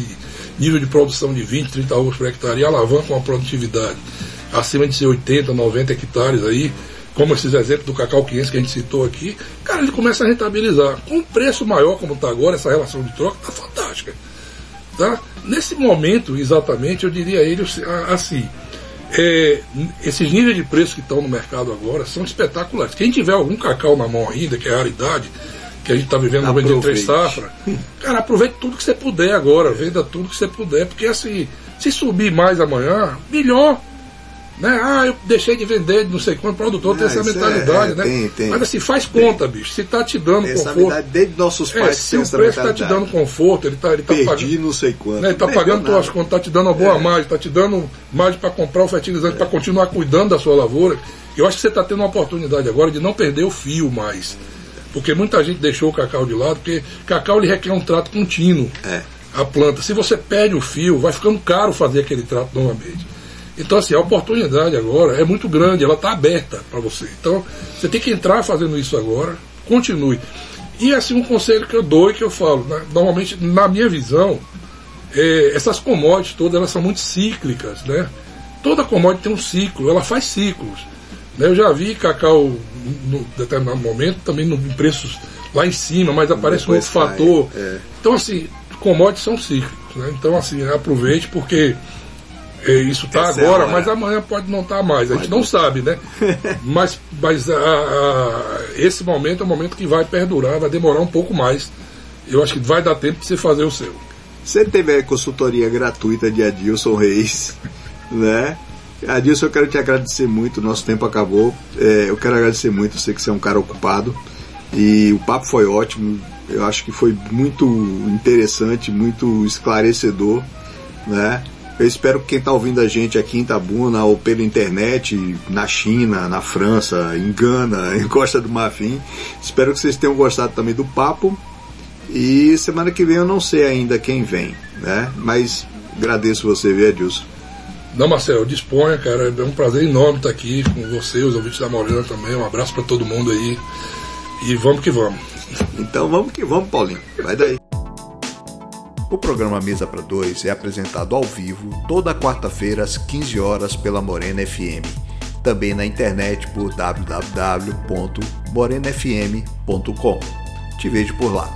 S3: nível de produção de 20, 30 ovos por hectare e alavanca uma produtividade acima de ser 80, 90 hectares aí, como esses exemplos do cacau 500 que a gente citou aqui, cara, ele começa a rentabilizar. Com um preço maior como está agora, essa relação de troca está fantástica. Tá? Nesse momento, exatamente, eu diria a ele assim: é, esses níveis de preço que estão no mercado agora são espetaculares. Quem tiver algum cacau na mão ainda, que é a raridade, que a gente está vivendo no de três safra, cara, aproveite tudo que você puder agora, venda tudo que você puder, porque assim, se subir mais amanhã, melhor. Né? Ah, eu deixei de vender não sei quanto, o produtor tem ah, essa mentalidade, é, né? Tem, tem. Mas assim, faz conta, bicho. Se está te dando tem conforto.
S4: Desde nossos é, pais, é,
S3: se o preço está te dando conforto, ele está ele tá
S4: pagando. não sei quanto.
S3: Né? Ele está pagando suas contas, está te dando uma boa é. margem, está te dando margem para comprar o fertilizante, é. para continuar cuidando da sua lavoura. Eu acho que você está tendo uma oportunidade agora de não perder o fio mais. Porque muita gente deixou o cacau de lado, porque cacau ele requer um trato contínuo. É. A planta. Se você perde o fio, vai ficando caro fazer aquele trato novamente. Então, assim, a oportunidade agora é muito grande, ela está aberta para você. Então, você tem que entrar fazendo isso agora, continue. E, assim, um conselho que eu dou e que eu falo, né? normalmente, na minha visão, é, essas commodities todas, elas são muito cíclicas, né? Toda commodity tem um ciclo, ela faz ciclos. Né? Eu já vi cacau, no determinado momento, também no, em preços lá em cima, mas aparece um outro fator. É. Então, assim, commodities são cíclicos, né? Então, assim, aproveite, porque isso está agora, mas amanhã pode não estar tá mais. A gente não sabe, né? mas mas a, a, esse momento é um momento que vai perdurar, vai demorar um pouco mais. Eu acho que vai dar tempo de você fazer o seu.
S4: Você teve a consultoria gratuita de Adilson Reis, né? Adilson, eu quero te agradecer muito. Nosso tempo acabou. É, eu quero agradecer muito. Eu sei que você é um cara ocupado. E o papo foi ótimo. Eu acho que foi muito interessante, muito esclarecedor, né? Eu espero que quem está ouvindo a gente aqui em Itabuna ou pela internet, na China, na França, em Gana, em Costa do Marfim, espero que vocês tenham gostado também do papo. E semana que vem eu não sei ainda quem vem, né? Mas agradeço você, viu, Edilson?
S3: Não, Marcelo, disponha, cara. É um prazer enorme estar aqui com você, os ouvintes da Morena também. Um abraço para todo mundo aí. E vamos que vamos.
S4: Então vamos que vamos, Paulinho. Vai daí. O programa Mesa para Dois é apresentado ao vivo toda quarta-feira às 15 horas pela Morena FM. Também na internet por www.morenafm.com. Te vejo por lá.